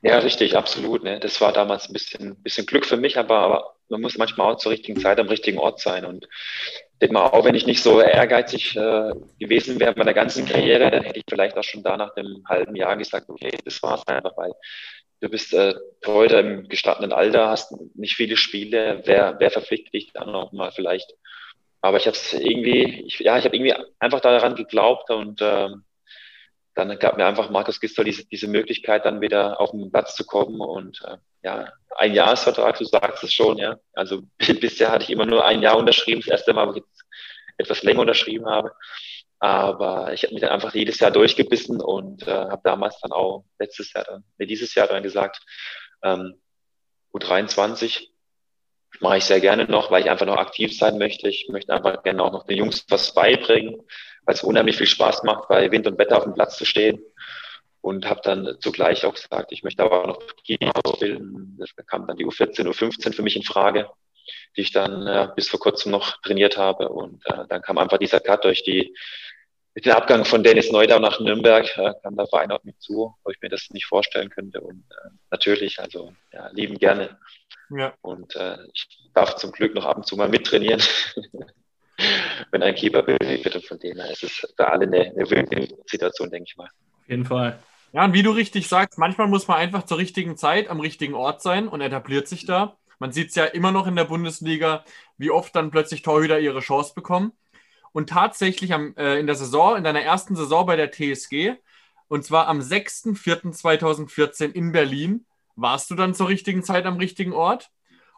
Ja, richtig, absolut. Ne? Das war damals ein bisschen, bisschen Glück für mich, aber, aber man muss manchmal auch zur richtigen Zeit am richtigen Ort sein. Und ich denke mal, auch wenn ich nicht so ehrgeizig äh, gewesen wäre bei der ganzen Karriere, dann hätte ich vielleicht auch schon da nach dem halben Jahr gesagt, okay, das war's einfach, weil du bist äh, heute im gestatteten Alter, hast nicht viele Spiele, wer, wer verpflichtet dich dann noch mal vielleicht? Aber ich habe es irgendwie, ich, ja, ich habe irgendwie einfach daran geglaubt und ähm, dann gab mir einfach Markus Gisdol diese, diese Möglichkeit, dann wieder auf den Platz zu kommen und äh, ja, ein Jahresvertrag, du sagst es schon, ja. Also bisher hatte ich immer nur ein Jahr unterschrieben, das erste Mal, wo ich jetzt etwas länger unterschrieben habe. Aber ich habe mich dann einfach jedes Jahr durchgebissen und äh, habe damals dann auch letztes Jahr dann, nee, dieses Jahr dann gesagt, ähm, U23 mache ich sehr gerne noch, weil ich einfach noch aktiv sein möchte. Ich möchte einfach gerne auch noch den Jungs was beibringen, weil es unheimlich viel Spaß macht, bei Wind und Wetter auf dem Platz zu stehen. Und habe dann zugleich auch gesagt, ich möchte aber auch noch Kinder ausbilden. Da kam dann die U14, U15 für mich in Frage die ich dann äh, bis vor kurzem noch trainiert habe. Und äh, dann kam einfach dieser Cut durch die mit dem Abgang von Dennis Neudau nach Nürnberg äh, kam der Verein auf mich zu, wo ich mir das nicht vorstellen könnte. Und äh, natürlich, also ja, lieben gerne. Ja. Und äh, ich darf zum Glück noch ab und zu mal mittrainieren, wenn ein Keeper benötigt wird. Und von dem her ist es für alle eine, eine Win-Situation, denke ich mal. Auf jeden Fall. Ja, und wie du richtig sagst, manchmal muss man einfach zur richtigen Zeit am richtigen Ort sein und etabliert sich da. Man sieht es ja immer noch in der Bundesliga, wie oft dann plötzlich Torhüter ihre Chance bekommen. Und tatsächlich am, äh, in der Saison, in deiner ersten Saison bei der TSG, und zwar am 6.4.2014 in Berlin, warst du dann zur richtigen Zeit am richtigen Ort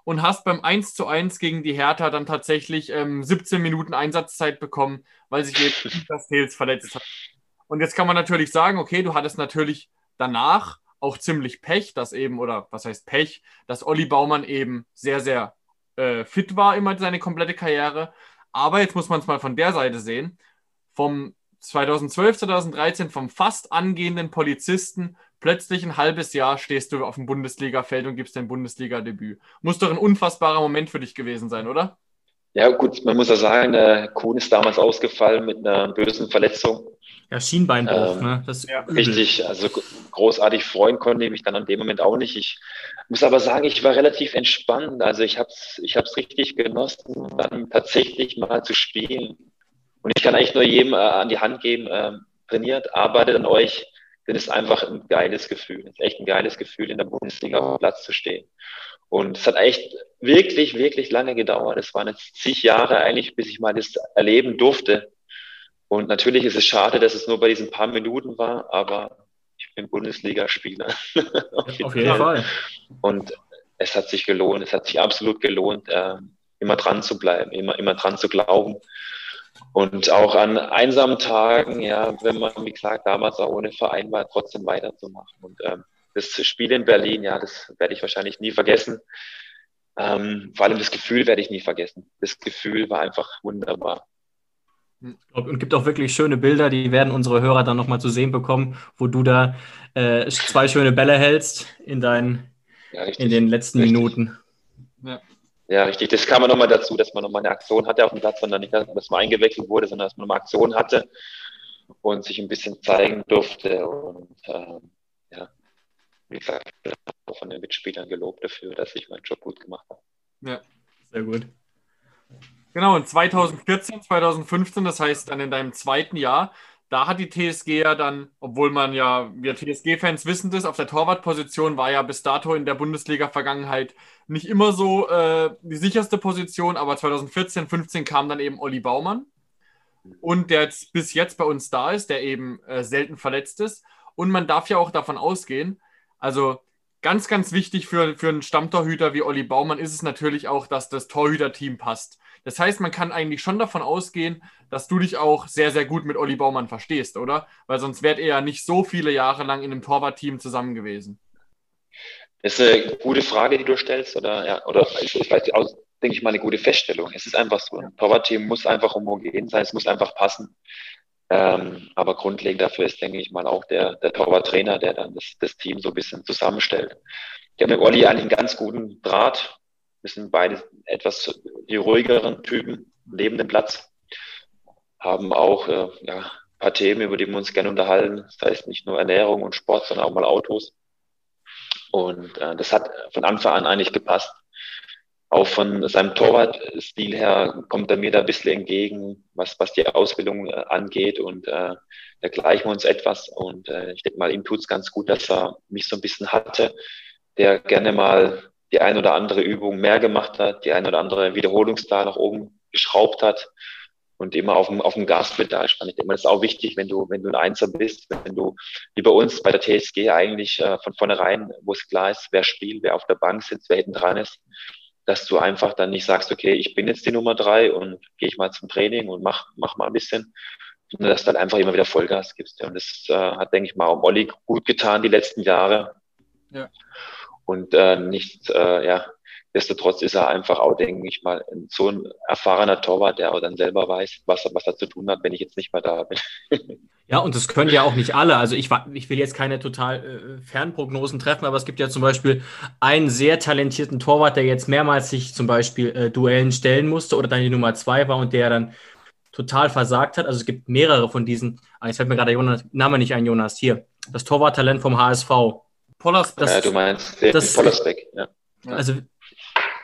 und hast beim 1 zu 1 gegen die Hertha dann tatsächlich ähm, 17 Minuten Einsatzzeit bekommen, weil sich eben das Tails verletzt hat. Und jetzt kann man natürlich sagen, okay, du hattest natürlich danach auch ziemlich Pech, dass eben, oder was heißt Pech, dass Olli Baumann eben sehr, sehr äh, fit war immer seine komplette Karriere. Aber jetzt muss man es mal von der Seite sehen. Vom 2012, 2013, vom fast angehenden Polizisten, plötzlich ein halbes Jahr stehst du auf dem Bundesliga-Feld und gibst dein Bundesliga-Debüt. Muss doch ein unfassbarer Moment für dich gewesen sein, oder? Ja, gut, man muss ja sagen, äh, Kuhn ist damals ausgefallen mit einer bösen Verletzung. Ja, Schienbeinbruch, ähm, ne? Das richtig, also großartig freuen konnte ich mich dann an dem Moment auch nicht. Ich muss aber sagen, ich war relativ entspannt. Also ich habe es ich hab's richtig genossen, dann tatsächlich mal zu spielen. Und ich kann eigentlich nur jedem äh, an die Hand geben, äh, trainiert, arbeitet an euch, denn es ist einfach ein geiles Gefühl. Es ist echt ein geiles Gefühl, in der Bundesliga auf dem Platz zu stehen. Und es hat echt wirklich, wirklich lange gedauert. Es waren jetzt zig Jahre eigentlich, bis ich mal das erleben durfte. Und natürlich ist es schade, dass es nur bei diesen paar Minuten war, aber ich ein Bundesligaspieler. auf, auf jeden Fall. Und es hat sich gelohnt, es hat sich absolut gelohnt, äh, immer dran zu bleiben, immer, immer dran zu glauben. Und auch an einsamen Tagen, ja, wenn man, wie gesagt, damals auch ohne Verein war, trotzdem weiterzumachen. Und ähm, das Spiel in Berlin, ja, das werde ich wahrscheinlich nie vergessen. Ähm, vor allem das Gefühl werde ich nie vergessen. Das Gefühl war einfach wunderbar. Und gibt auch wirklich schöne Bilder, die werden unsere Hörer dann nochmal zu sehen bekommen, wo du da äh, zwei schöne Bälle hältst in, dein, ja, in den letzten richtig. Minuten. Ja. ja, richtig. Das kam nochmal dazu, dass man nochmal eine Aktion hatte auf dem Platz, sondern nicht, dass man eingewechselt wurde, sondern dass man nochmal Aktion hatte und sich ein bisschen zeigen durfte. Und ähm, ja, wie gesagt, von den Mitspielern gelobt dafür, dass ich meinen Job gut gemacht habe. Ja, sehr gut. Genau, und 2014, 2015, das heißt dann in deinem zweiten Jahr, da hat die TSG ja dann, obwohl man ja, wir TSG-Fans wissen das, auf der Torwartposition war ja bis dato in der Bundesliga-Vergangenheit nicht immer so äh, die sicherste Position, aber 2014, 15 kam dann eben Olli Baumann und der jetzt bis jetzt bei uns da ist, der eben äh, selten verletzt ist. Und man darf ja auch davon ausgehen, also ganz, ganz wichtig für, für einen Stammtorhüter wie Olli Baumann ist es natürlich auch, dass das Torhüterteam passt. Das heißt, man kann eigentlich schon davon ausgehen, dass du dich auch sehr, sehr gut mit Olli Baumann verstehst, oder? Weil sonst wärt ihr ja nicht so viele Jahre lang in einem Torwartteam zusammen gewesen. Das ist eine gute Frage, die du stellst, oder? Ja, oder ist vielleicht auch, denke ich mal, eine gute Feststellung. Es ist einfach so. Ein Torwartteam muss einfach homogen sein, es muss einfach passen. Ähm, aber grundlegend dafür ist, denke ich mal, auch der, der Torwarttrainer, der dann das, das Team so ein bisschen zusammenstellt. Ich habe mit Olli eigentlich einen ganz guten Draht. Wir sind beide etwas die ruhigeren Typen neben dem Platz. Haben auch äh, ja, ein paar Themen, über die wir uns gerne unterhalten. Das heißt nicht nur Ernährung und Sport, sondern auch mal Autos. Und äh, das hat von Anfang an eigentlich gepasst. Auch von seinem Torwartstil her kommt er mir da ein bisschen entgegen, was, was die Ausbildung äh, angeht. Und äh, da gleichen wir uns etwas. Und äh, ich denke mal, ihm tut's ganz gut, dass er mich so ein bisschen hatte, der gerne mal die ein oder andere Übung mehr gemacht hat, die ein oder andere Wiederholungszahl nach oben geschraubt hat und immer auf dem, auf dem Gaspedal stand. Ich denke mal, das ist auch wichtig, wenn du, wenn du ein Einser bist, wenn du, wie bei uns bei der TSG eigentlich äh, von vornherein, wo es klar ist, wer spielt, wer auf der Bank sitzt, wer hinten dran ist, dass du einfach dann nicht sagst, okay, ich bin jetzt die Nummer drei und gehe ich mal zum Training und mach, mach mal ein bisschen, sondern dass du dann einfach immer wieder Vollgas gibst. Und das äh, hat, denke ich mal, auch Molly gut getan die letzten Jahre. Ja. Und äh, nicht, äh, ja, Nichtsdestotrotz ist er einfach auch, denke ich mal, so ein erfahrener Torwart, der auch dann selber weiß, was, was er zu tun hat, wenn ich jetzt nicht mehr da bin. Ja, und das können ja auch nicht alle. Also ich, ich will jetzt keine total äh, Fernprognosen treffen, aber es gibt ja zum Beispiel einen sehr talentierten Torwart, der jetzt mehrmals sich zum Beispiel äh, Duellen stellen musste oder dann die Nummer zwei war und der dann total versagt hat. Also es gibt mehrere von diesen. Ah, jetzt fällt mir gerade der Name nicht ein, Jonas. Hier, das Torwarttalent vom HSV. Pollersbeck. Ja, du meinst das, Pollersbeck, ja. Also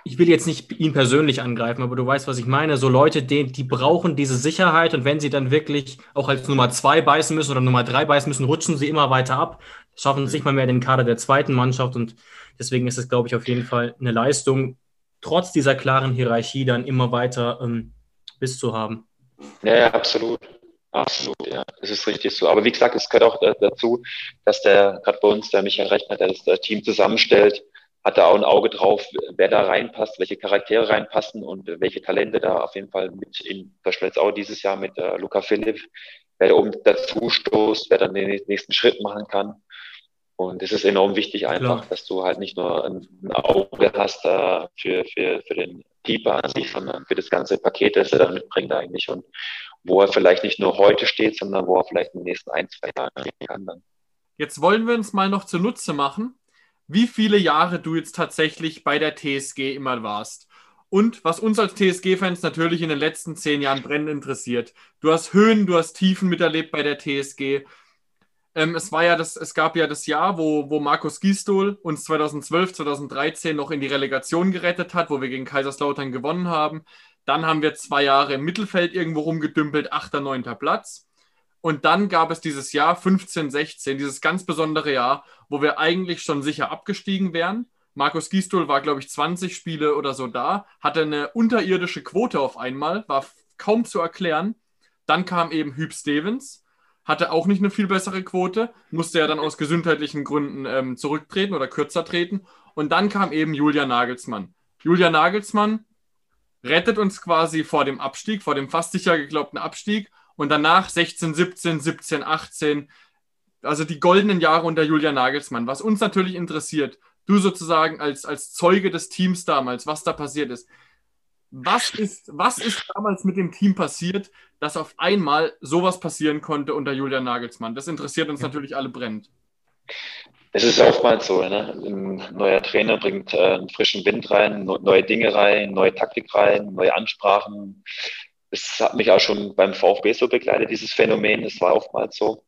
ich will jetzt nicht ihn persönlich angreifen, aber du weißt, was ich meine. So Leute, die, die brauchen diese Sicherheit und wenn sie dann wirklich auch als Nummer zwei beißen müssen oder Nummer drei beißen müssen, rutschen sie immer weiter ab, schaffen es nicht mal mehr in den Kader der zweiten Mannschaft und deswegen ist es, glaube ich, auf jeden Fall eine Leistung, trotz dieser klaren Hierarchie dann immer weiter ähm, bis zu haben. Ja, ja, absolut. Absolut, ja, das ist richtig so. Aber wie gesagt, es gehört auch dazu, dass der, gerade bei uns, der Michael Rechner, der das Team zusammenstellt, hat da auch ein Auge drauf, wer da reinpasst, welche Charaktere reinpassen und welche Talente da auf jeden Fall mit in, beispielsweise jetzt auch dieses Jahr mit äh, Luca Philipp, wer da oben dazu stoßt, wer dann den nächsten Schritt machen kann. Und es ist enorm wichtig einfach, Klar. dass du halt nicht nur ein, ein Auge hast äh, für, für, für den Keeper an sich, sondern für das ganze Paket, das er dann mitbringt eigentlich und wo er vielleicht nicht nur heute steht, sondern wo er vielleicht in den nächsten ein, zwei Jahren stehen kann dann. Jetzt wollen wir uns mal noch zunutze machen, wie viele Jahre du jetzt tatsächlich bei der TSG immer warst. Und was uns als TSG-Fans natürlich in den letzten zehn Jahren brennend interessiert. Du hast Höhen, du hast Tiefen miterlebt bei der TSG. Ähm, es war ja das, es gab ja das Jahr, wo, wo Markus Gistol uns 2012, 2013 noch in die Relegation gerettet hat, wo wir gegen Kaiserslautern gewonnen haben. Dann haben wir zwei Jahre im Mittelfeld irgendwo rumgedümpelt, achter, neunter Platz. Und dann gab es dieses Jahr 15, 16, dieses ganz besondere Jahr, wo wir eigentlich schon sicher abgestiegen wären. Markus Gistol war, glaube ich, 20 Spiele oder so da, hatte eine unterirdische Quote auf einmal, war kaum zu erklären. Dann kam eben Hüb Stevens, hatte auch nicht eine viel bessere Quote, musste ja dann aus gesundheitlichen Gründen ähm, zurücktreten oder kürzer treten. Und dann kam eben Julia Nagelsmann. Julia Nagelsmann rettet uns quasi vor dem Abstieg, vor dem fast sicher geglaubten Abstieg. Und danach 16, 17, 17, 18, also die goldenen Jahre unter Julia Nagelsmann. Was uns natürlich interessiert, du sozusagen als, als Zeuge des Teams damals, was da passiert ist. Was ist, was ist damals mit dem Team passiert, dass auf einmal sowas passieren konnte unter Julian Nagelsmann? Das interessiert uns natürlich alle brennend. Es ist oftmals so, ne? ein neuer Trainer bringt äh, einen frischen Wind rein, neue Dinge rein, neue Taktik rein, neue Ansprachen. Es hat mich auch schon beim VfB so begleitet, dieses Phänomen. Es war oftmals so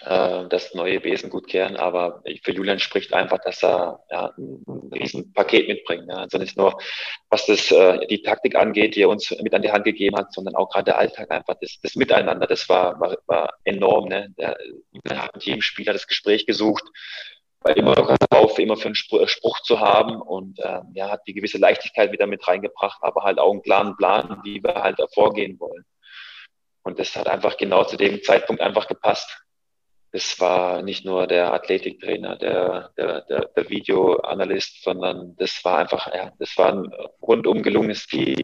äh, das neue Wesen gut kehren. Aber für Julian spricht einfach, dass er ja, ein, ein Paket mitbringt. Ja. Also nicht nur, was das, äh, die Taktik angeht, die er uns mit an die Hand gegeben hat, sondern auch gerade der Alltag einfach, das, das Miteinander, das war, war, war enorm. Ne? Der, der hat jedem Spieler das Gespräch gesucht war immer darauf, immer für einen Spruch zu haben und äh, ja, hat die gewisse Leichtigkeit wieder mit reingebracht, aber halt auch einen klaren Plan, wie wir halt vorgehen wollen. Und das hat einfach genau zu dem Zeitpunkt einfach gepasst das war nicht nur der Athletiktrainer, der, der, der, der Videoanalyst, sondern das war einfach, ja, das war ein rundum gelungenes Team,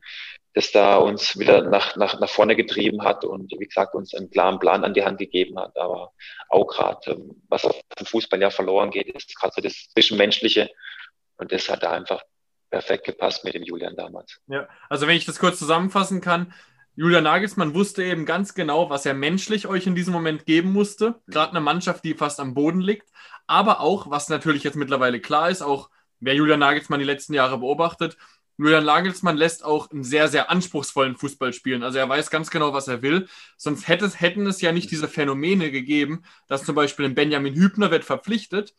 das da uns wieder nach, nach, nach vorne getrieben hat und wie gesagt uns einen klaren Plan an die Hand gegeben hat. Aber auch gerade, ähm, was auf dem Fußball ja verloren geht, ist gerade so das Zwischenmenschliche. Und das hat da einfach perfekt gepasst mit dem Julian damals. Ja, also wenn ich das kurz zusammenfassen kann, Julian Nagelsmann wusste eben ganz genau, was er menschlich euch in diesem Moment geben musste. Gerade eine Mannschaft, die fast am Boden liegt. Aber auch, was natürlich jetzt mittlerweile klar ist, auch wer Julian Nagelsmann die letzten Jahre beobachtet, Julian Nagelsmann lässt auch einen sehr, sehr anspruchsvollen Fußball spielen. Also er weiß ganz genau, was er will. Sonst hätte, hätten es ja nicht diese Phänomene gegeben, dass zum Beispiel ein Benjamin Hübner wird verpflichtet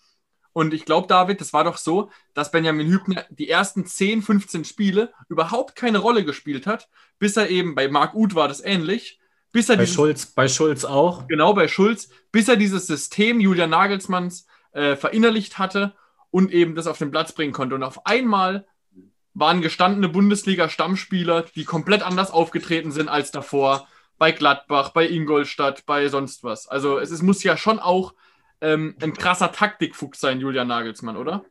und ich glaube, David, das war doch so, dass Benjamin Hübner die ersten 10, 15 Spiele überhaupt keine Rolle gespielt hat, bis er eben bei Marc Uth war das ähnlich. Bis er bei, dieses, Schulz, bei Schulz auch. Genau, bei Schulz, bis er dieses System Julian Nagelsmanns äh, verinnerlicht hatte und eben das auf den Platz bringen konnte. Und auf einmal waren gestandene Bundesliga-Stammspieler, die komplett anders aufgetreten sind als davor, bei Gladbach, bei Ingolstadt, bei sonst was. Also es, es muss ja schon auch ähm, ein krasser Taktikfuchs sein, Julian Nagelsmann, oder?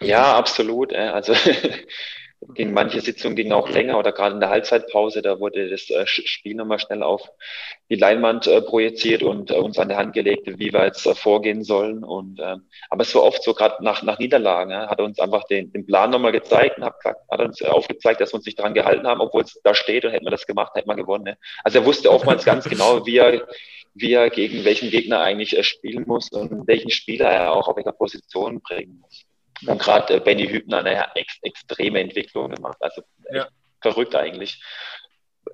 Ja, absolut. Äh, also ging manche Sitzungen gingen auch länger oder gerade in der Halbzeitpause, da wurde das äh, Spiel nochmal schnell auf die Leinwand äh, projiziert und uns an der Hand gelegt, wie wir jetzt vorgehen sollen. Und ähm, aber es war oft so, gerade nach, nach Niederlagen, hat er uns einfach den, den Plan nochmal gezeigt und hat, hat uns aufgezeigt, dass wir uns nicht daran gehalten haben, obwohl es da steht und hätten wir das gemacht, hätten wir gewonnen. Ne? Also er wusste oftmals ganz genau, wie er wie er gegen welchen Gegner eigentlich spielen muss und welchen Spieler er auch auf welcher Position bringen muss. Und gerade äh, Benny Hübner eine ex extreme Entwicklung gemacht, also ja. verrückt eigentlich.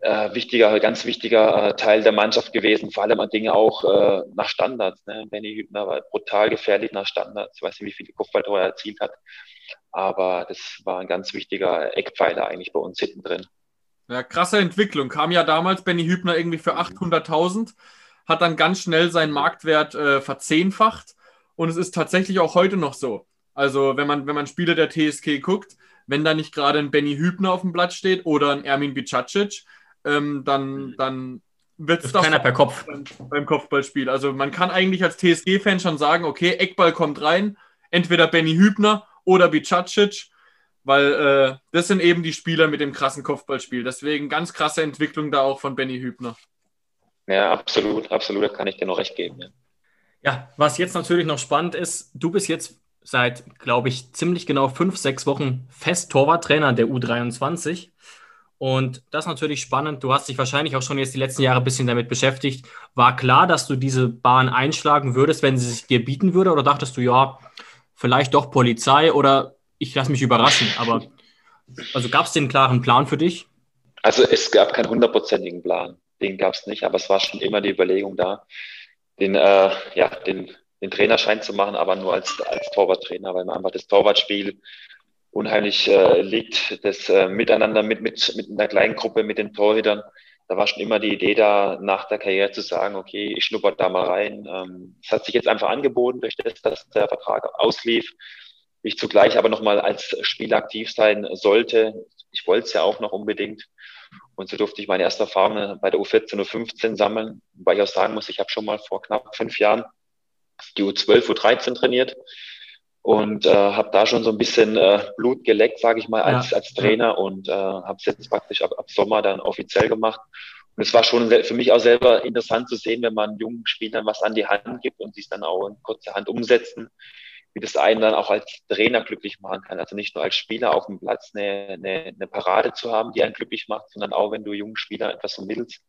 Äh, wichtiger, ganz wichtiger äh, Teil der Mannschaft gewesen, vor allem an Dinge auch äh, nach Standards. Ne? Benny Hübner war brutal gefährlich nach Standards. Ich weiß nicht, wie viele Kopfballtore er erzielt hat, aber das war ein ganz wichtiger Eckpfeiler eigentlich bei uns hinten drin. Ja, krasse Entwicklung. Kam ja damals Benny Hübner irgendwie für 800.000 hat dann ganz schnell seinen Marktwert äh, verzehnfacht. Und es ist tatsächlich auch heute noch so. Also, wenn man, wenn man Spiele der TSK guckt, wenn da nicht gerade ein Benny Hübner auf dem Blatt steht oder ein Ermin Bicacic, ähm, dann, dann wird es keiner per Kopf beim, beim, Kopfballspiel. Also, man kann eigentlich als TSG-Fan schon sagen: Okay, Eckball kommt rein, entweder Benny Hübner oder Bicacic, weil äh, das sind eben die Spieler mit dem krassen Kopfballspiel. Deswegen ganz krasse Entwicklung da auch von Benny Hübner. Ja, absolut, absolut, da kann ich dir noch recht geben. Ja. ja, was jetzt natürlich noch spannend ist, du bist jetzt seit, glaube ich, ziemlich genau fünf, sechs Wochen fest Torwarttrainer der U23. Und das ist natürlich spannend. Du hast dich wahrscheinlich auch schon jetzt die letzten Jahre ein bisschen damit beschäftigt. War klar, dass du diese Bahn einschlagen würdest, wenn sie sich dir bieten würde? Oder dachtest du, ja, vielleicht doch Polizei oder ich lasse mich überraschen? Aber also gab es den klaren Plan für dich? Also es gab keinen hundertprozentigen Plan den gab es nicht, aber es war schon immer die Überlegung da, den, äh, ja, den, den Trainerschein zu machen, aber nur als, als Torwarttrainer, weil man einfach das Torwartspiel unheimlich äh, liegt, das äh, Miteinander mit, mit, mit einer kleinen Gruppe, mit den Torhütern. Da war schon immer die Idee da, nach der Karriere zu sagen, okay, ich schnupper da mal rein. Ähm, es ähm, hat sich jetzt einfach angeboten durch das, dass der Vertrag auslief. Ich zugleich aber nochmal als Spieler aktiv sein sollte. Ich wollte es ja auch noch unbedingt. Und so durfte ich meine erste Erfahrung bei der U14, U15 sammeln, weil ich auch sagen muss, ich habe schon mal vor knapp fünf Jahren die U12, U13 trainiert und äh, habe da schon so ein bisschen äh, Blut geleckt, sage ich mal, als, ja. als Trainer und äh, habe es jetzt praktisch ab, ab Sommer dann offiziell gemacht. Und es war schon für mich auch selber interessant zu sehen, wenn man jungen Spielern was an die Hand gibt und sie es dann auch in kurzer Hand umsetzen, wie das einen dann auch als Trainer glücklich machen kann. Also nicht nur als Spieler auf dem Platz eine, eine, eine Parade zu haben, die einen glücklich macht, sondern auch, wenn du jungen Spieler etwas vermittelst.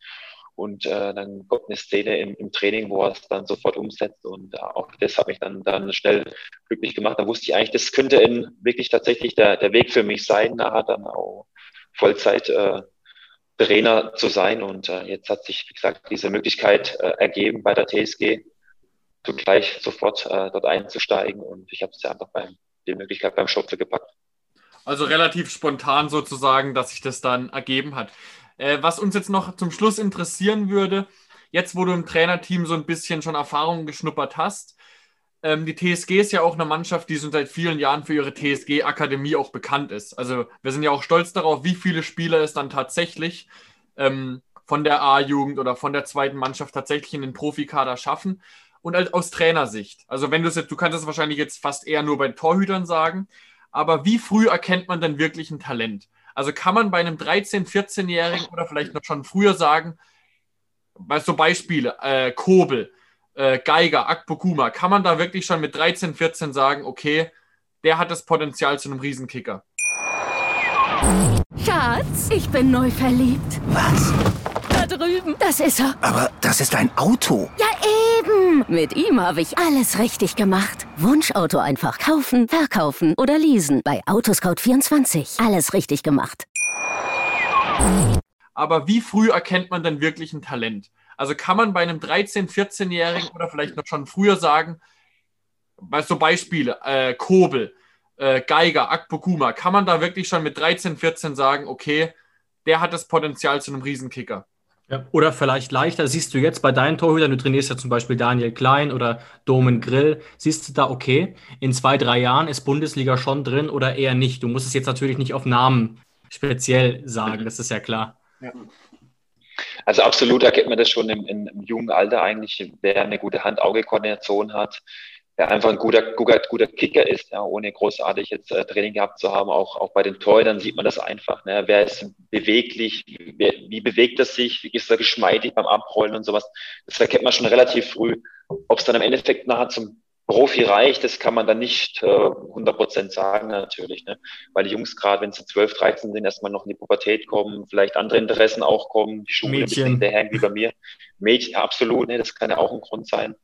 Und äh, dann kommt eine Szene im, im Training, wo er es dann sofort umsetzt. Und äh, auch das hat mich dann, dann schnell glücklich gemacht. Da wusste ich eigentlich, das könnte in, wirklich tatsächlich der, der Weg für mich sein, nachher dann auch Vollzeit äh, Trainer zu sein. Und äh, jetzt hat sich, wie gesagt, diese Möglichkeit äh, ergeben bei der TSG gleich sofort äh, dort einzusteigen. Und ich habe es ja einfach beim, die Möglichkeit beim Schopfe gepackt. Also relativ spontan sozusagen, dass sich das dann ergeben hat. Äh, was uns jetzt noch zum Schluss interessieren würde, jetzt wo du im Trainerteam so ein bisschen schon Erfahrungen geschnuppert hast, ähm, die TSG ist ja auch eine Mannschaft, die schon seit vielen Jahren für ihre TSG-Akademie auch bekannt ist. Also wir sind ja auch stolz darauf, wie viele Spieler es dann tatsächlich ähm, von der A-Jugend oder von der zweiten Mannschaft tatsächlich in den Profikader schaffen und als, aus Trainersicht. Also wenn du es jetzt, du kannst es wahrscheinlich jetzt fast eher nur bei Torhütern sagen, aber wie früh erkennt man denn wirklich ein Talent? Also kann man bei einem 13-, 14-Jährigen oder vielleicht noch schon früher sagen, bei so Beispiele, äh, Kobel, äh, Geiger, Akpokuma, kann man da wirklich schon mit 13, 14 sagen, okay, der hat das Potenzial zu einem Riesenkicker? Schatz, ich bin neu verliebt. Was? Da drüben. Das ist er. Aber das ist ein Auto. Ja, eben. Mit ihm habe ich alles richtig gemacht. Wunschauto einfach kaufen, verkaufen oder leasen. Bei Autoscout24. Alles richtig gemacht. Aber wie früh erkennt man denn wirklich ein Talent? Also kann man bei einem 13-, 14-Jährigen oder vielleicht noch schon früher sagen, so Beispiele, äh, Kobel, äh, Geiger, Akpokuma, kann man da wirklich schon mit 13, 14 sagen, okay, der hat das Potenzial zu einem Riesenkicker? Ja, oder vielleicht leichter, siehst du jetzt bei deinen Torhütern, du trainierst ja zum Beispiel Daniel Klein oder Domen Grill, siehst du da, okay, in zwei, drei Jahren ist Bundesliga schon drin oder eher nicht? Du musst es jetzt natürlich nicht auf Namen speziell sagen, das ist ja klar. Ja. Also absolut erkennt man das schon im, im, jungen Alter eigentlich, wer eine gute Hand-Auge-Koordination hat, der einfach ein guter, guter, guter Kicker ist, ja, ohne großartig jetzt äh, Training gehabt zu haben. Auch, auch bei den Torhütern sieht man das einfach. Ne? Wer ist beweglich, wer, wie bewegt er sich, wie ist er geschmeidig beim Abrollen und sowas. Das erkennt man schon relativ früh. Ob es dann im Endeffekt nachher zum Profi reicht, das kann man dann nicht äh, 100% sagen natürlich, ne? weil die Jungs gerade, wenn sie 12, 13 sind, erstmal noch in die Pubertät kommen, vielleicht andere Interessen auch kommen, die Schule Mädchen. ein bisschen hinterher wie bei mir. Mädchen, absolut, ne? das kann ja auch ein Grund sein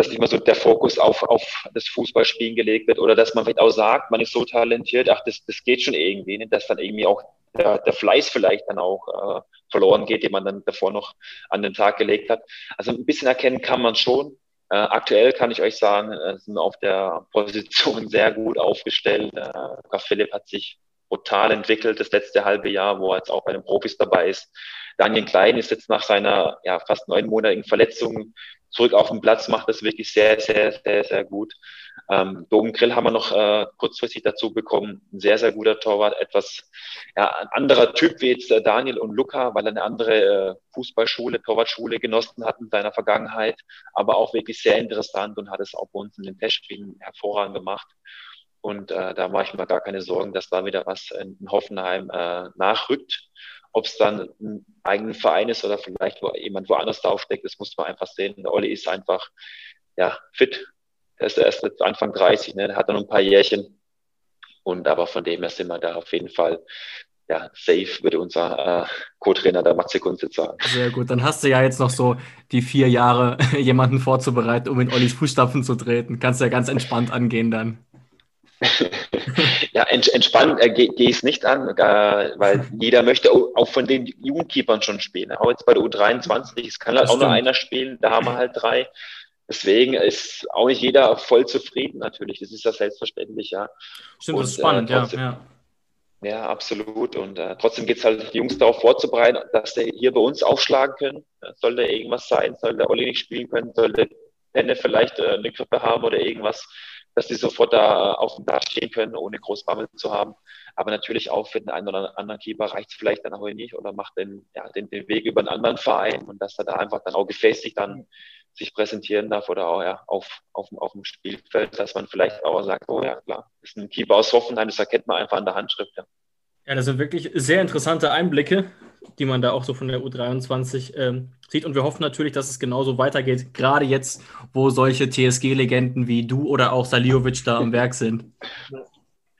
dass nicht mehr so der Fokus auf, auf das Fußballspielen gelegt wird oder dass man vielleicht auch sagt, man ist so talentiert, ach, das, das geht schon irgendwie, ne? dass dann irgendwie auch der, der Fleiß vielleicht dann auch äh, verloren geht, den man dann davor noch an den Tag gelegt hat. Also ein bisschen erkennen kann man schon. Äh, aktuell kann ich euch sagen, äh, sind wir auf der Position sehr gut aufgestellt. Äh, Philipp hat sich brutal entwickelt das letzte halbe Jahr, wo er jetzt auch bei den Profis dabei ist. Daniel Klein ist jetzt nach seiner ja, fast neunmonatigen Verletzung zurück auf den Platz, macht das wirklich sehr, sehr, sehr, sehr gut. Ähm, Dogen Grill haben wir noch äh, kurzfristig dazu bekommen. Ein sehr, sehr guter Torwart. Etwas ja, ein anderer Typ wie jetzt äh, Daniel und Luca, weil er eine andere äh, Fußballschule, Torwartschule genossen hat in seiner Vergangenheit. Aber auch wirklich sehr interessant und hat es auch bei uns in den Testspielen hervorragend gemacht. Und äh, da mache ich mir gar keine Sorgen, dass da wieder was in Hoffenheim äh, nachrückt. Ob es dann ein eigener Verein ist oder vielleicht wo jemand woanders draufsteckt, das muss man einfach sehen. Der Olli ist einfach ja, fit. Der ist erst Anfang 30, ne? hat noch ein paar Jährchen. Und aber von dem her sind wir da auf jeden Fall ja, safe, würde unser äh, Co-Trainer der Matze Kunze sagen. Sehr gut, dann hast du ja jetzt noch so die vier Jahre, jemanden vorzubereiten, um in Ollis Fußstapfen zu treten. Kannst du ja ganz entspannt angehen dann. ja, ents entspannt äh, gehe geh ich es nicht an, äh, weil jeder möchte auch von den Jugendkeepern schon spielen. Auch jetzt bei der U23, es kann halt das auch stimmt. nur einer spielen, da haben wir halt drei. Deswegen ist auch nicht jeder voll zufrieden natürlich. Das ist ja selbstverständlich, ja. Stimmt, Und, das ist spannend, äh, trotzdem, ja, ja. Ja, absolut. Und äh, trotzdem geht es halt, die Jungs darauf vorzubereiten, dass sie hier bei uns aufschlagen können. Sollte irgendwas sein, soll der Olli nicht spielen können, sollte Penne vielleicht äh, eine Grippe haben oder irgendwas, dass die sofort da auf dem Platz stehen können, ohne groß Bammel zu haben. Aber natürlich auch für den einen oder anderen Keeper reicht es vielleicht dann auch nicht oder macht den, ja, den, den Weg über einen anderen Verein und dass er da einfach dann auch gefestigt dann sich präsentieren darf oder auch ja, auf, auf, auf dem Spielfeld, dass man vielleicht auch sagt, oh ja, klar, ist ein Keeper aus Hoffenheim, das erkennt man einfach an der Handschrift. Ja. Ja, das sind wirklich sehr interessante Einblicke, die man da auch so von der U23 ähm, sieht. Und wir hoffen natürlich, dass es genauso weitergeht, gerade jetzt, wo solche TSG-Legenden wie du oder auch Saliovic da am Werk sind.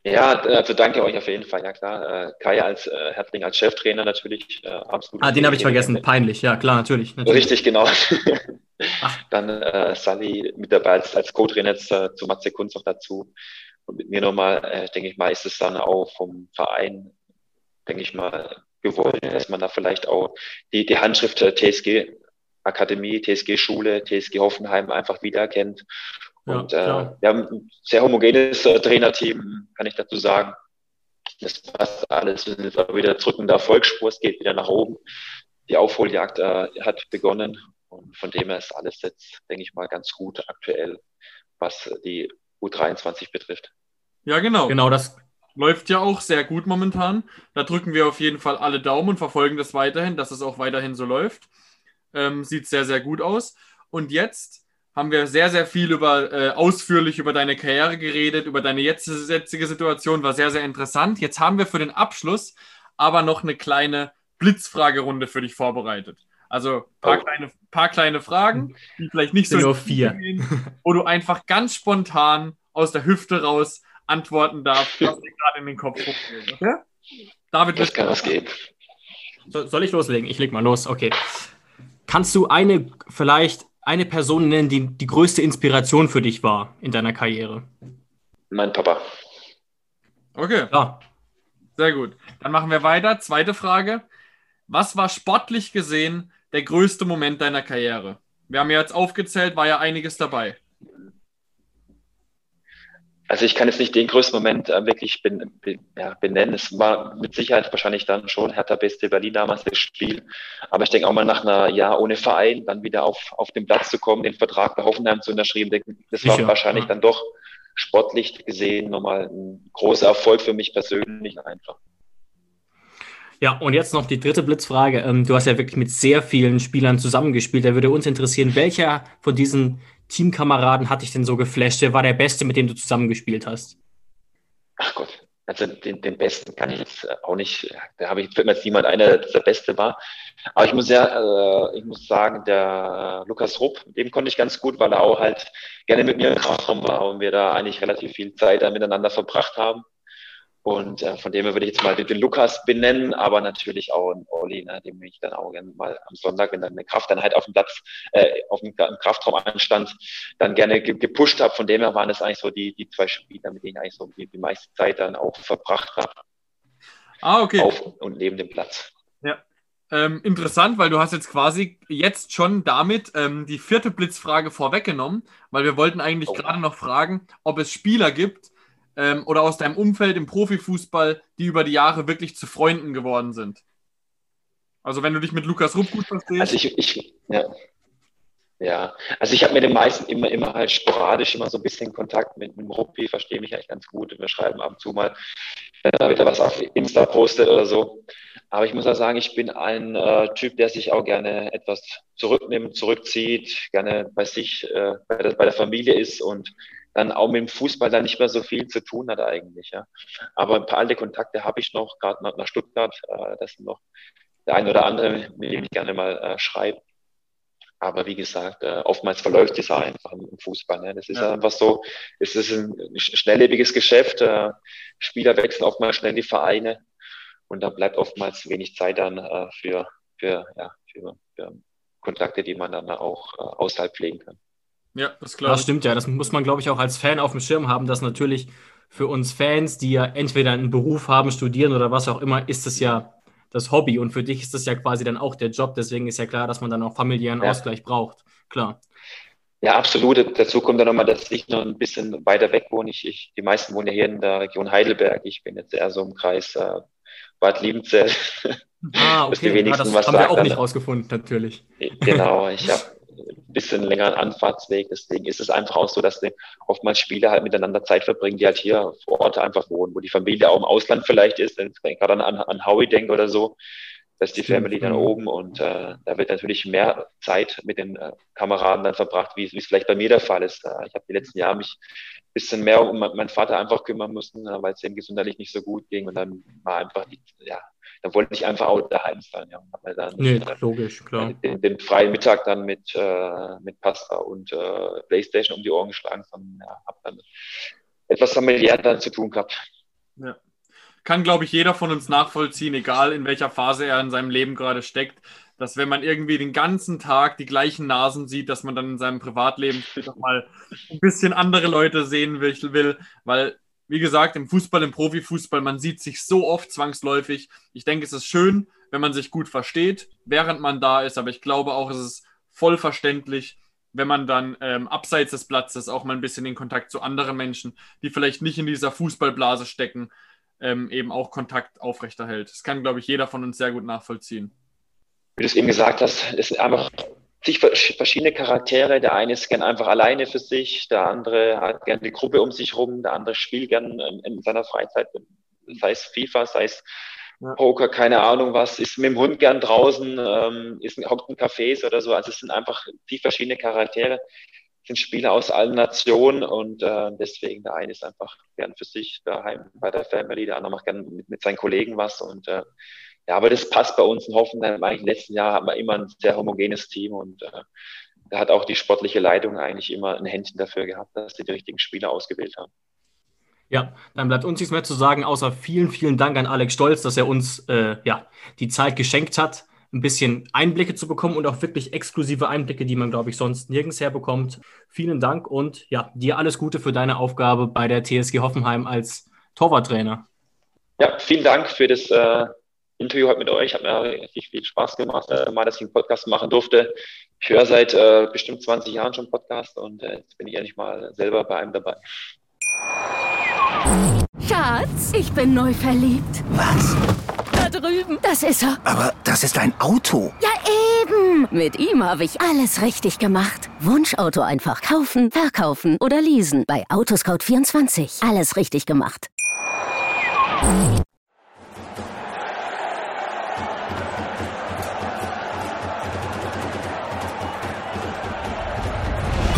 Ja, also danke euch auf jeden Fall. Ja klar, äh, Kai als äh, Hertling als Cheftrainer natürlich äh, absolut. Ah, den habe ich vergessen. Peinlich. Ja klar, natürlich. natürlich. Richtig, genau. Dann äh, Sally mit dabei als, als Co-Trainer jetzt äh, zu Matze Kunz noch dazu. Und mit mir nochmal, äh, denke ich mal, ist es dann auch vom Verein, denke ich mal, gewollt, dass man da vielleicht auch die, die Handschrift der TSG Akademie, TSG Schule, TSG Hoffenheim einfach wiedererkennt. Und ja, äh, wir haben ein sehr homogenes äh, Trainerteam, kann ich dazu sagen. Das passt alles. Wir sind wieder zurück in der Erfolgsspur, es geht wieder nach oben. Die Aufholjagd äh, hat begonnen und von dem her ist alles jetzt, denke ich mal, ganz gut aktuell, was die U23 betrifft. Ja, genau. Genau, das läuft ja auch sehr gut momentan. Da drücken wir auf jeden Fall alle Daumen und verfolgen das weiterhin, dass es auch weiterhin so läuft. Ähm, sieht sehr, sehr gut aus. Und jetzt haben wir sehr, sehr viel über äh, ausführlich über deine Karriere geredet, über deine jetzige Situation, war sehr, sehr interessant. Jetzt haben wir für den Abschluss aber noch eine kleine Blitzfragerunde für dich vorbereitet. Also ein paar, oh. kleine, paar kleine Fragen, die vielleicht nicht so nur vier, gehen, wo du einfach ganz spontan aus der Hüfte raus antworten darfst, was dir gerade in den Kopf hochgeht. Okay? David, das kann was gehen. soll ich loslegen? Ich leg mal los. Okay. Kannst du eine vielleicht eine Person nennen, die die größte Inspiration für dich war in deiner Karriere? Mein Papa. Okay. Ja. Sehr gut. Dann machen wir weiter. Zweite Frage. Was war sportlich gesehen der größte Moment deiner Karriere? Wir haben ja jetzt aufgezählt, war ja einiges dabei. Also ich kann jetzt nicht den größten Moment äh, wirklich ben, ben, ja, benennen. Es war mit Sicherheit wahrscheinlich dann schon Hertha Beste Berlin damals das Spiel. Aber ich denke auch mal nach einer Jahr ohne Verein dann wieder auf, auf den Platz zu kommen, den Vertrag bei Hoffenheim zu unterschreiben, das war Sicher, wahrscheinlich ja. dann doch sportlich gesehen nochmal ein großer Erfolg für mich persönlich einfach. Ja, und jetzt noch die dritte Blitzfrage. Ähm, du hast ja wirklich mit sehr vielen Spielern zusammengespielt. Da würde uns interessieren, welcher von diesen Teamkameraden hat dich denn so geflasht? Wer war der Beste, mit dem du zusammengespielt hast? Ach Gott, also den, den Besten kann ich jetzt auch nicht, da habe ich jetzt niemand einer, der der Beste war. Aber ich muss ja, äh, ich muss sagen, der Lukas Rupp, dem konnte ich ganz gut, weil er auch halt gerne mit mir im Kraftraum war und wir da eigentlich relativ viel Zeit miteinander verbracht haben. Und äh, von dem her würde ich jetzt mal den, den, Lukas benennen, aber natürlich auch einen Olli, ne, dem ich dann auch gerne mal am Sonntag, wenn dann eine Krafteinheit auf dem Platz, äh, auf dem Kraftraum anstand, dann gerne ge gepusht habe. Von dem her waren es eigentlich so die, die zwei Spieler, mit denen ich eigentlich so die, die meiste Zeit dann auch verbracht habe. Ah, okay. Auf und neben dem Platz. Ja. Ähm, interessant, weil du hast jetzt quasi jetzt schon damit ähm, die vierte Blitzfrage vorweggenommen, weil wir wollten eigentlich oh. gerade noch fragen, ob es Spieler gibt, ähm, oder aus deinem Umfeld im Profifußball, die über die Jahre wirklich zu Freunden geworden sind? Also wenn du dich mit Lukas Rupp gut verstehst. Also ich, ich ja. Ja, also ich habe mit den meisten immer, immer halt sporadisch immer so ein bisschen Kontakt mit, dem Ruppi, verstehe mich eigentlich ganz gut. Wir schreiben ab und zu mal, wenn er was auf Insta postet oder so. Aber ich muss auch sagen, ich bin ein äh, Typ, der sich auch gerne etwas zurücknimmt, zurückzieht, gerne bei sich, äh, bei, der, bei der Familie ist und dann auch mit dem Fußball dann nicht mehr so viel zu tun hat eigentlich. Ja. Aber ein paar alte Kontakte habe ich noch, gerade nach, nach Stuttgart. Äh, das sind noch der ein oder andere, mit dem ich gerne mal äh, schreibe. Aber wie gesagt, äh, oftmals verläuft es einfach im Fußball. Ne? Das ist ja. einfach so, es ist ein schnelllebiges Geschäft. Äh, Spieler wechseln oftmals schnell die Vereine und da bleibt oftmals wenig Zeit dann äh, für, für, ja, für, für Kontakte, die man dann auch äh, außerhalb pflegen kann. Ja, das, das stimmt ja. Das muss man, glaube ich, auch als Fan auf dem Schirm haben, dass natürlich für uns Fans, die ja entweder einen Beruf haben, studieren oder was auch immer, ist es ja das Hobby. Und für dich ist das ja quasi dann auch der Job. Deswegen ist ja klar, dass man dann auch familiären ja. Ausgleich braucht. Klar. Ja, absolut. Dazu kommt dann nochmal, dass ich noch ein bisschen weiter weg wohne. Ich, ich, die meisten wohnen ja hier in der Region Heidelberg. Ich bin jetzt eher so im Kreis äh, Bad Liebenzell. Ah, okay. die wenigsten ja, das was haben wir auch nicht rausgefunden, natürlich. Genau. Ich habe bisschen längeren Anfahrtsweg. Deswegen ist es einfach auch so, dass die oftmals Spieler halt miteinander Zeit verbringen, die halt hier vor Ort einfach wohnen, wo die Familie auch im Ausland vielleicht ist, wenn ich gerade an, an Howie denke oder so, dass die Family dann oben und äh, da wird natürlich mehr Zeit mit den äh, Kameraden dann verbracht, wie es vielleicht bei mir der Fall ist. Äh, ich habe die letzten Jahre mich ein bisschen mehr um meinen Vater einfach kümmern müssen, äh, weil es ihm gesundheitlich nicht so gut ging und dann war einfach die, ja, da wollte ich einfach auch daheim sein. Ja. Hab dann, nee, äh, logisch, klar. Den, den, freien Mittag dann mit, äh, mit Pasta und äh, Playstation um die Ohren geschlagen, sondern ja, habe dann etwas familiär dann zu tun gehabt. Ja kann, glaube ich, jeder von uns nachvollziehen, egal in welcher Phase er in seinem Leben gerade steckt, dass wenn man irgendwie den ganzen Tag die gleichen Nasen sieht, dass man dann in seinem Privatleben doch mal ein bisschen andere Leute sehen will, weil, wie gesagt, im Fußball, im Profifußball, man sieht sich so oft zwangsläufig. Ich denke, es ist schön, wenn man sich gut versteht, während man da ist, aber ich glaube auch, es ist voll verständlich, wenn man dann ähm, abseits des Platzes auch mal ein bisschen in Kontakt zu anderen Menschen, die vielleicht nicht in dieser Fußballblase stecken, ähm, eben auch Kontakt aufrechterhält. Das kann, glaube ich, jeder von uns sehr gut nachvollziehen. Wie du es eben gesagt hast, sind einfach sich verschiedene Charaktere. Der eine ist gern einfach alleine für sich, der andere hat gern die Gruppe um sich rum, der andere spielt gern in seiner Freizeit, sei es FIFA, sei es Poker, keine Ahnung was, ist mit dem Hund gern draußen, ähm, ist hockt in Cafés oder so. Also es sind einfach die verschiedene Charaktere, sind Spieler aus allen Nationen und äh, deswegen der eine ist einfach gern für sich daheim bei der Family, der andere macht gern mit, mit seinen Kollegen was und äh, ja, aber das passt bei uns in Hoffenheim. Eigentlich im letzten Jahr haben wir immer ein sehr homogenes Team und äh, da hat auch die sportliche Leitung eigentlich immer ein Händchen dafür gehabt, dass sie die richtigen Spieler ausgewählt haben. Ja, dann bleibt uns nichts mehr zu sagen, außer vielen, vielen Dank an Alex Stolz, dass er uns äh, ja, die Zeit geschenkt hat, ein bisschen Einblicke zu bekommen und auch wirklich exklusive Einblicke, die man, glaube ich, sonst nirgends herbekommt. Vielen Dank und ja, dir alles Gute für deine Aufgabe bei der TSG Hoffenheim als Torwarttrainer. Ja, vielen Dank für das äh, Interview heute mit euch. Hat mir richtig viel Spaß gemacht, äh, mal, dass ich einen Podcast machen durfte. Ich höre seit äh, bestimmt 20 Jahren schon Podcast und äh, jetzt bin ich endlich mal selber bei einem dabei. Schatz, ich bin neu verliebt. Was? drüben. Das ist er. Aber das ist ein Auto. Ja, eben. Mit ihm habe ich alles richtig gemacht. Wunschauto einfach kaufen, verkaufen oder leasen. Bei Autoscout24. Alles richtig gemacht.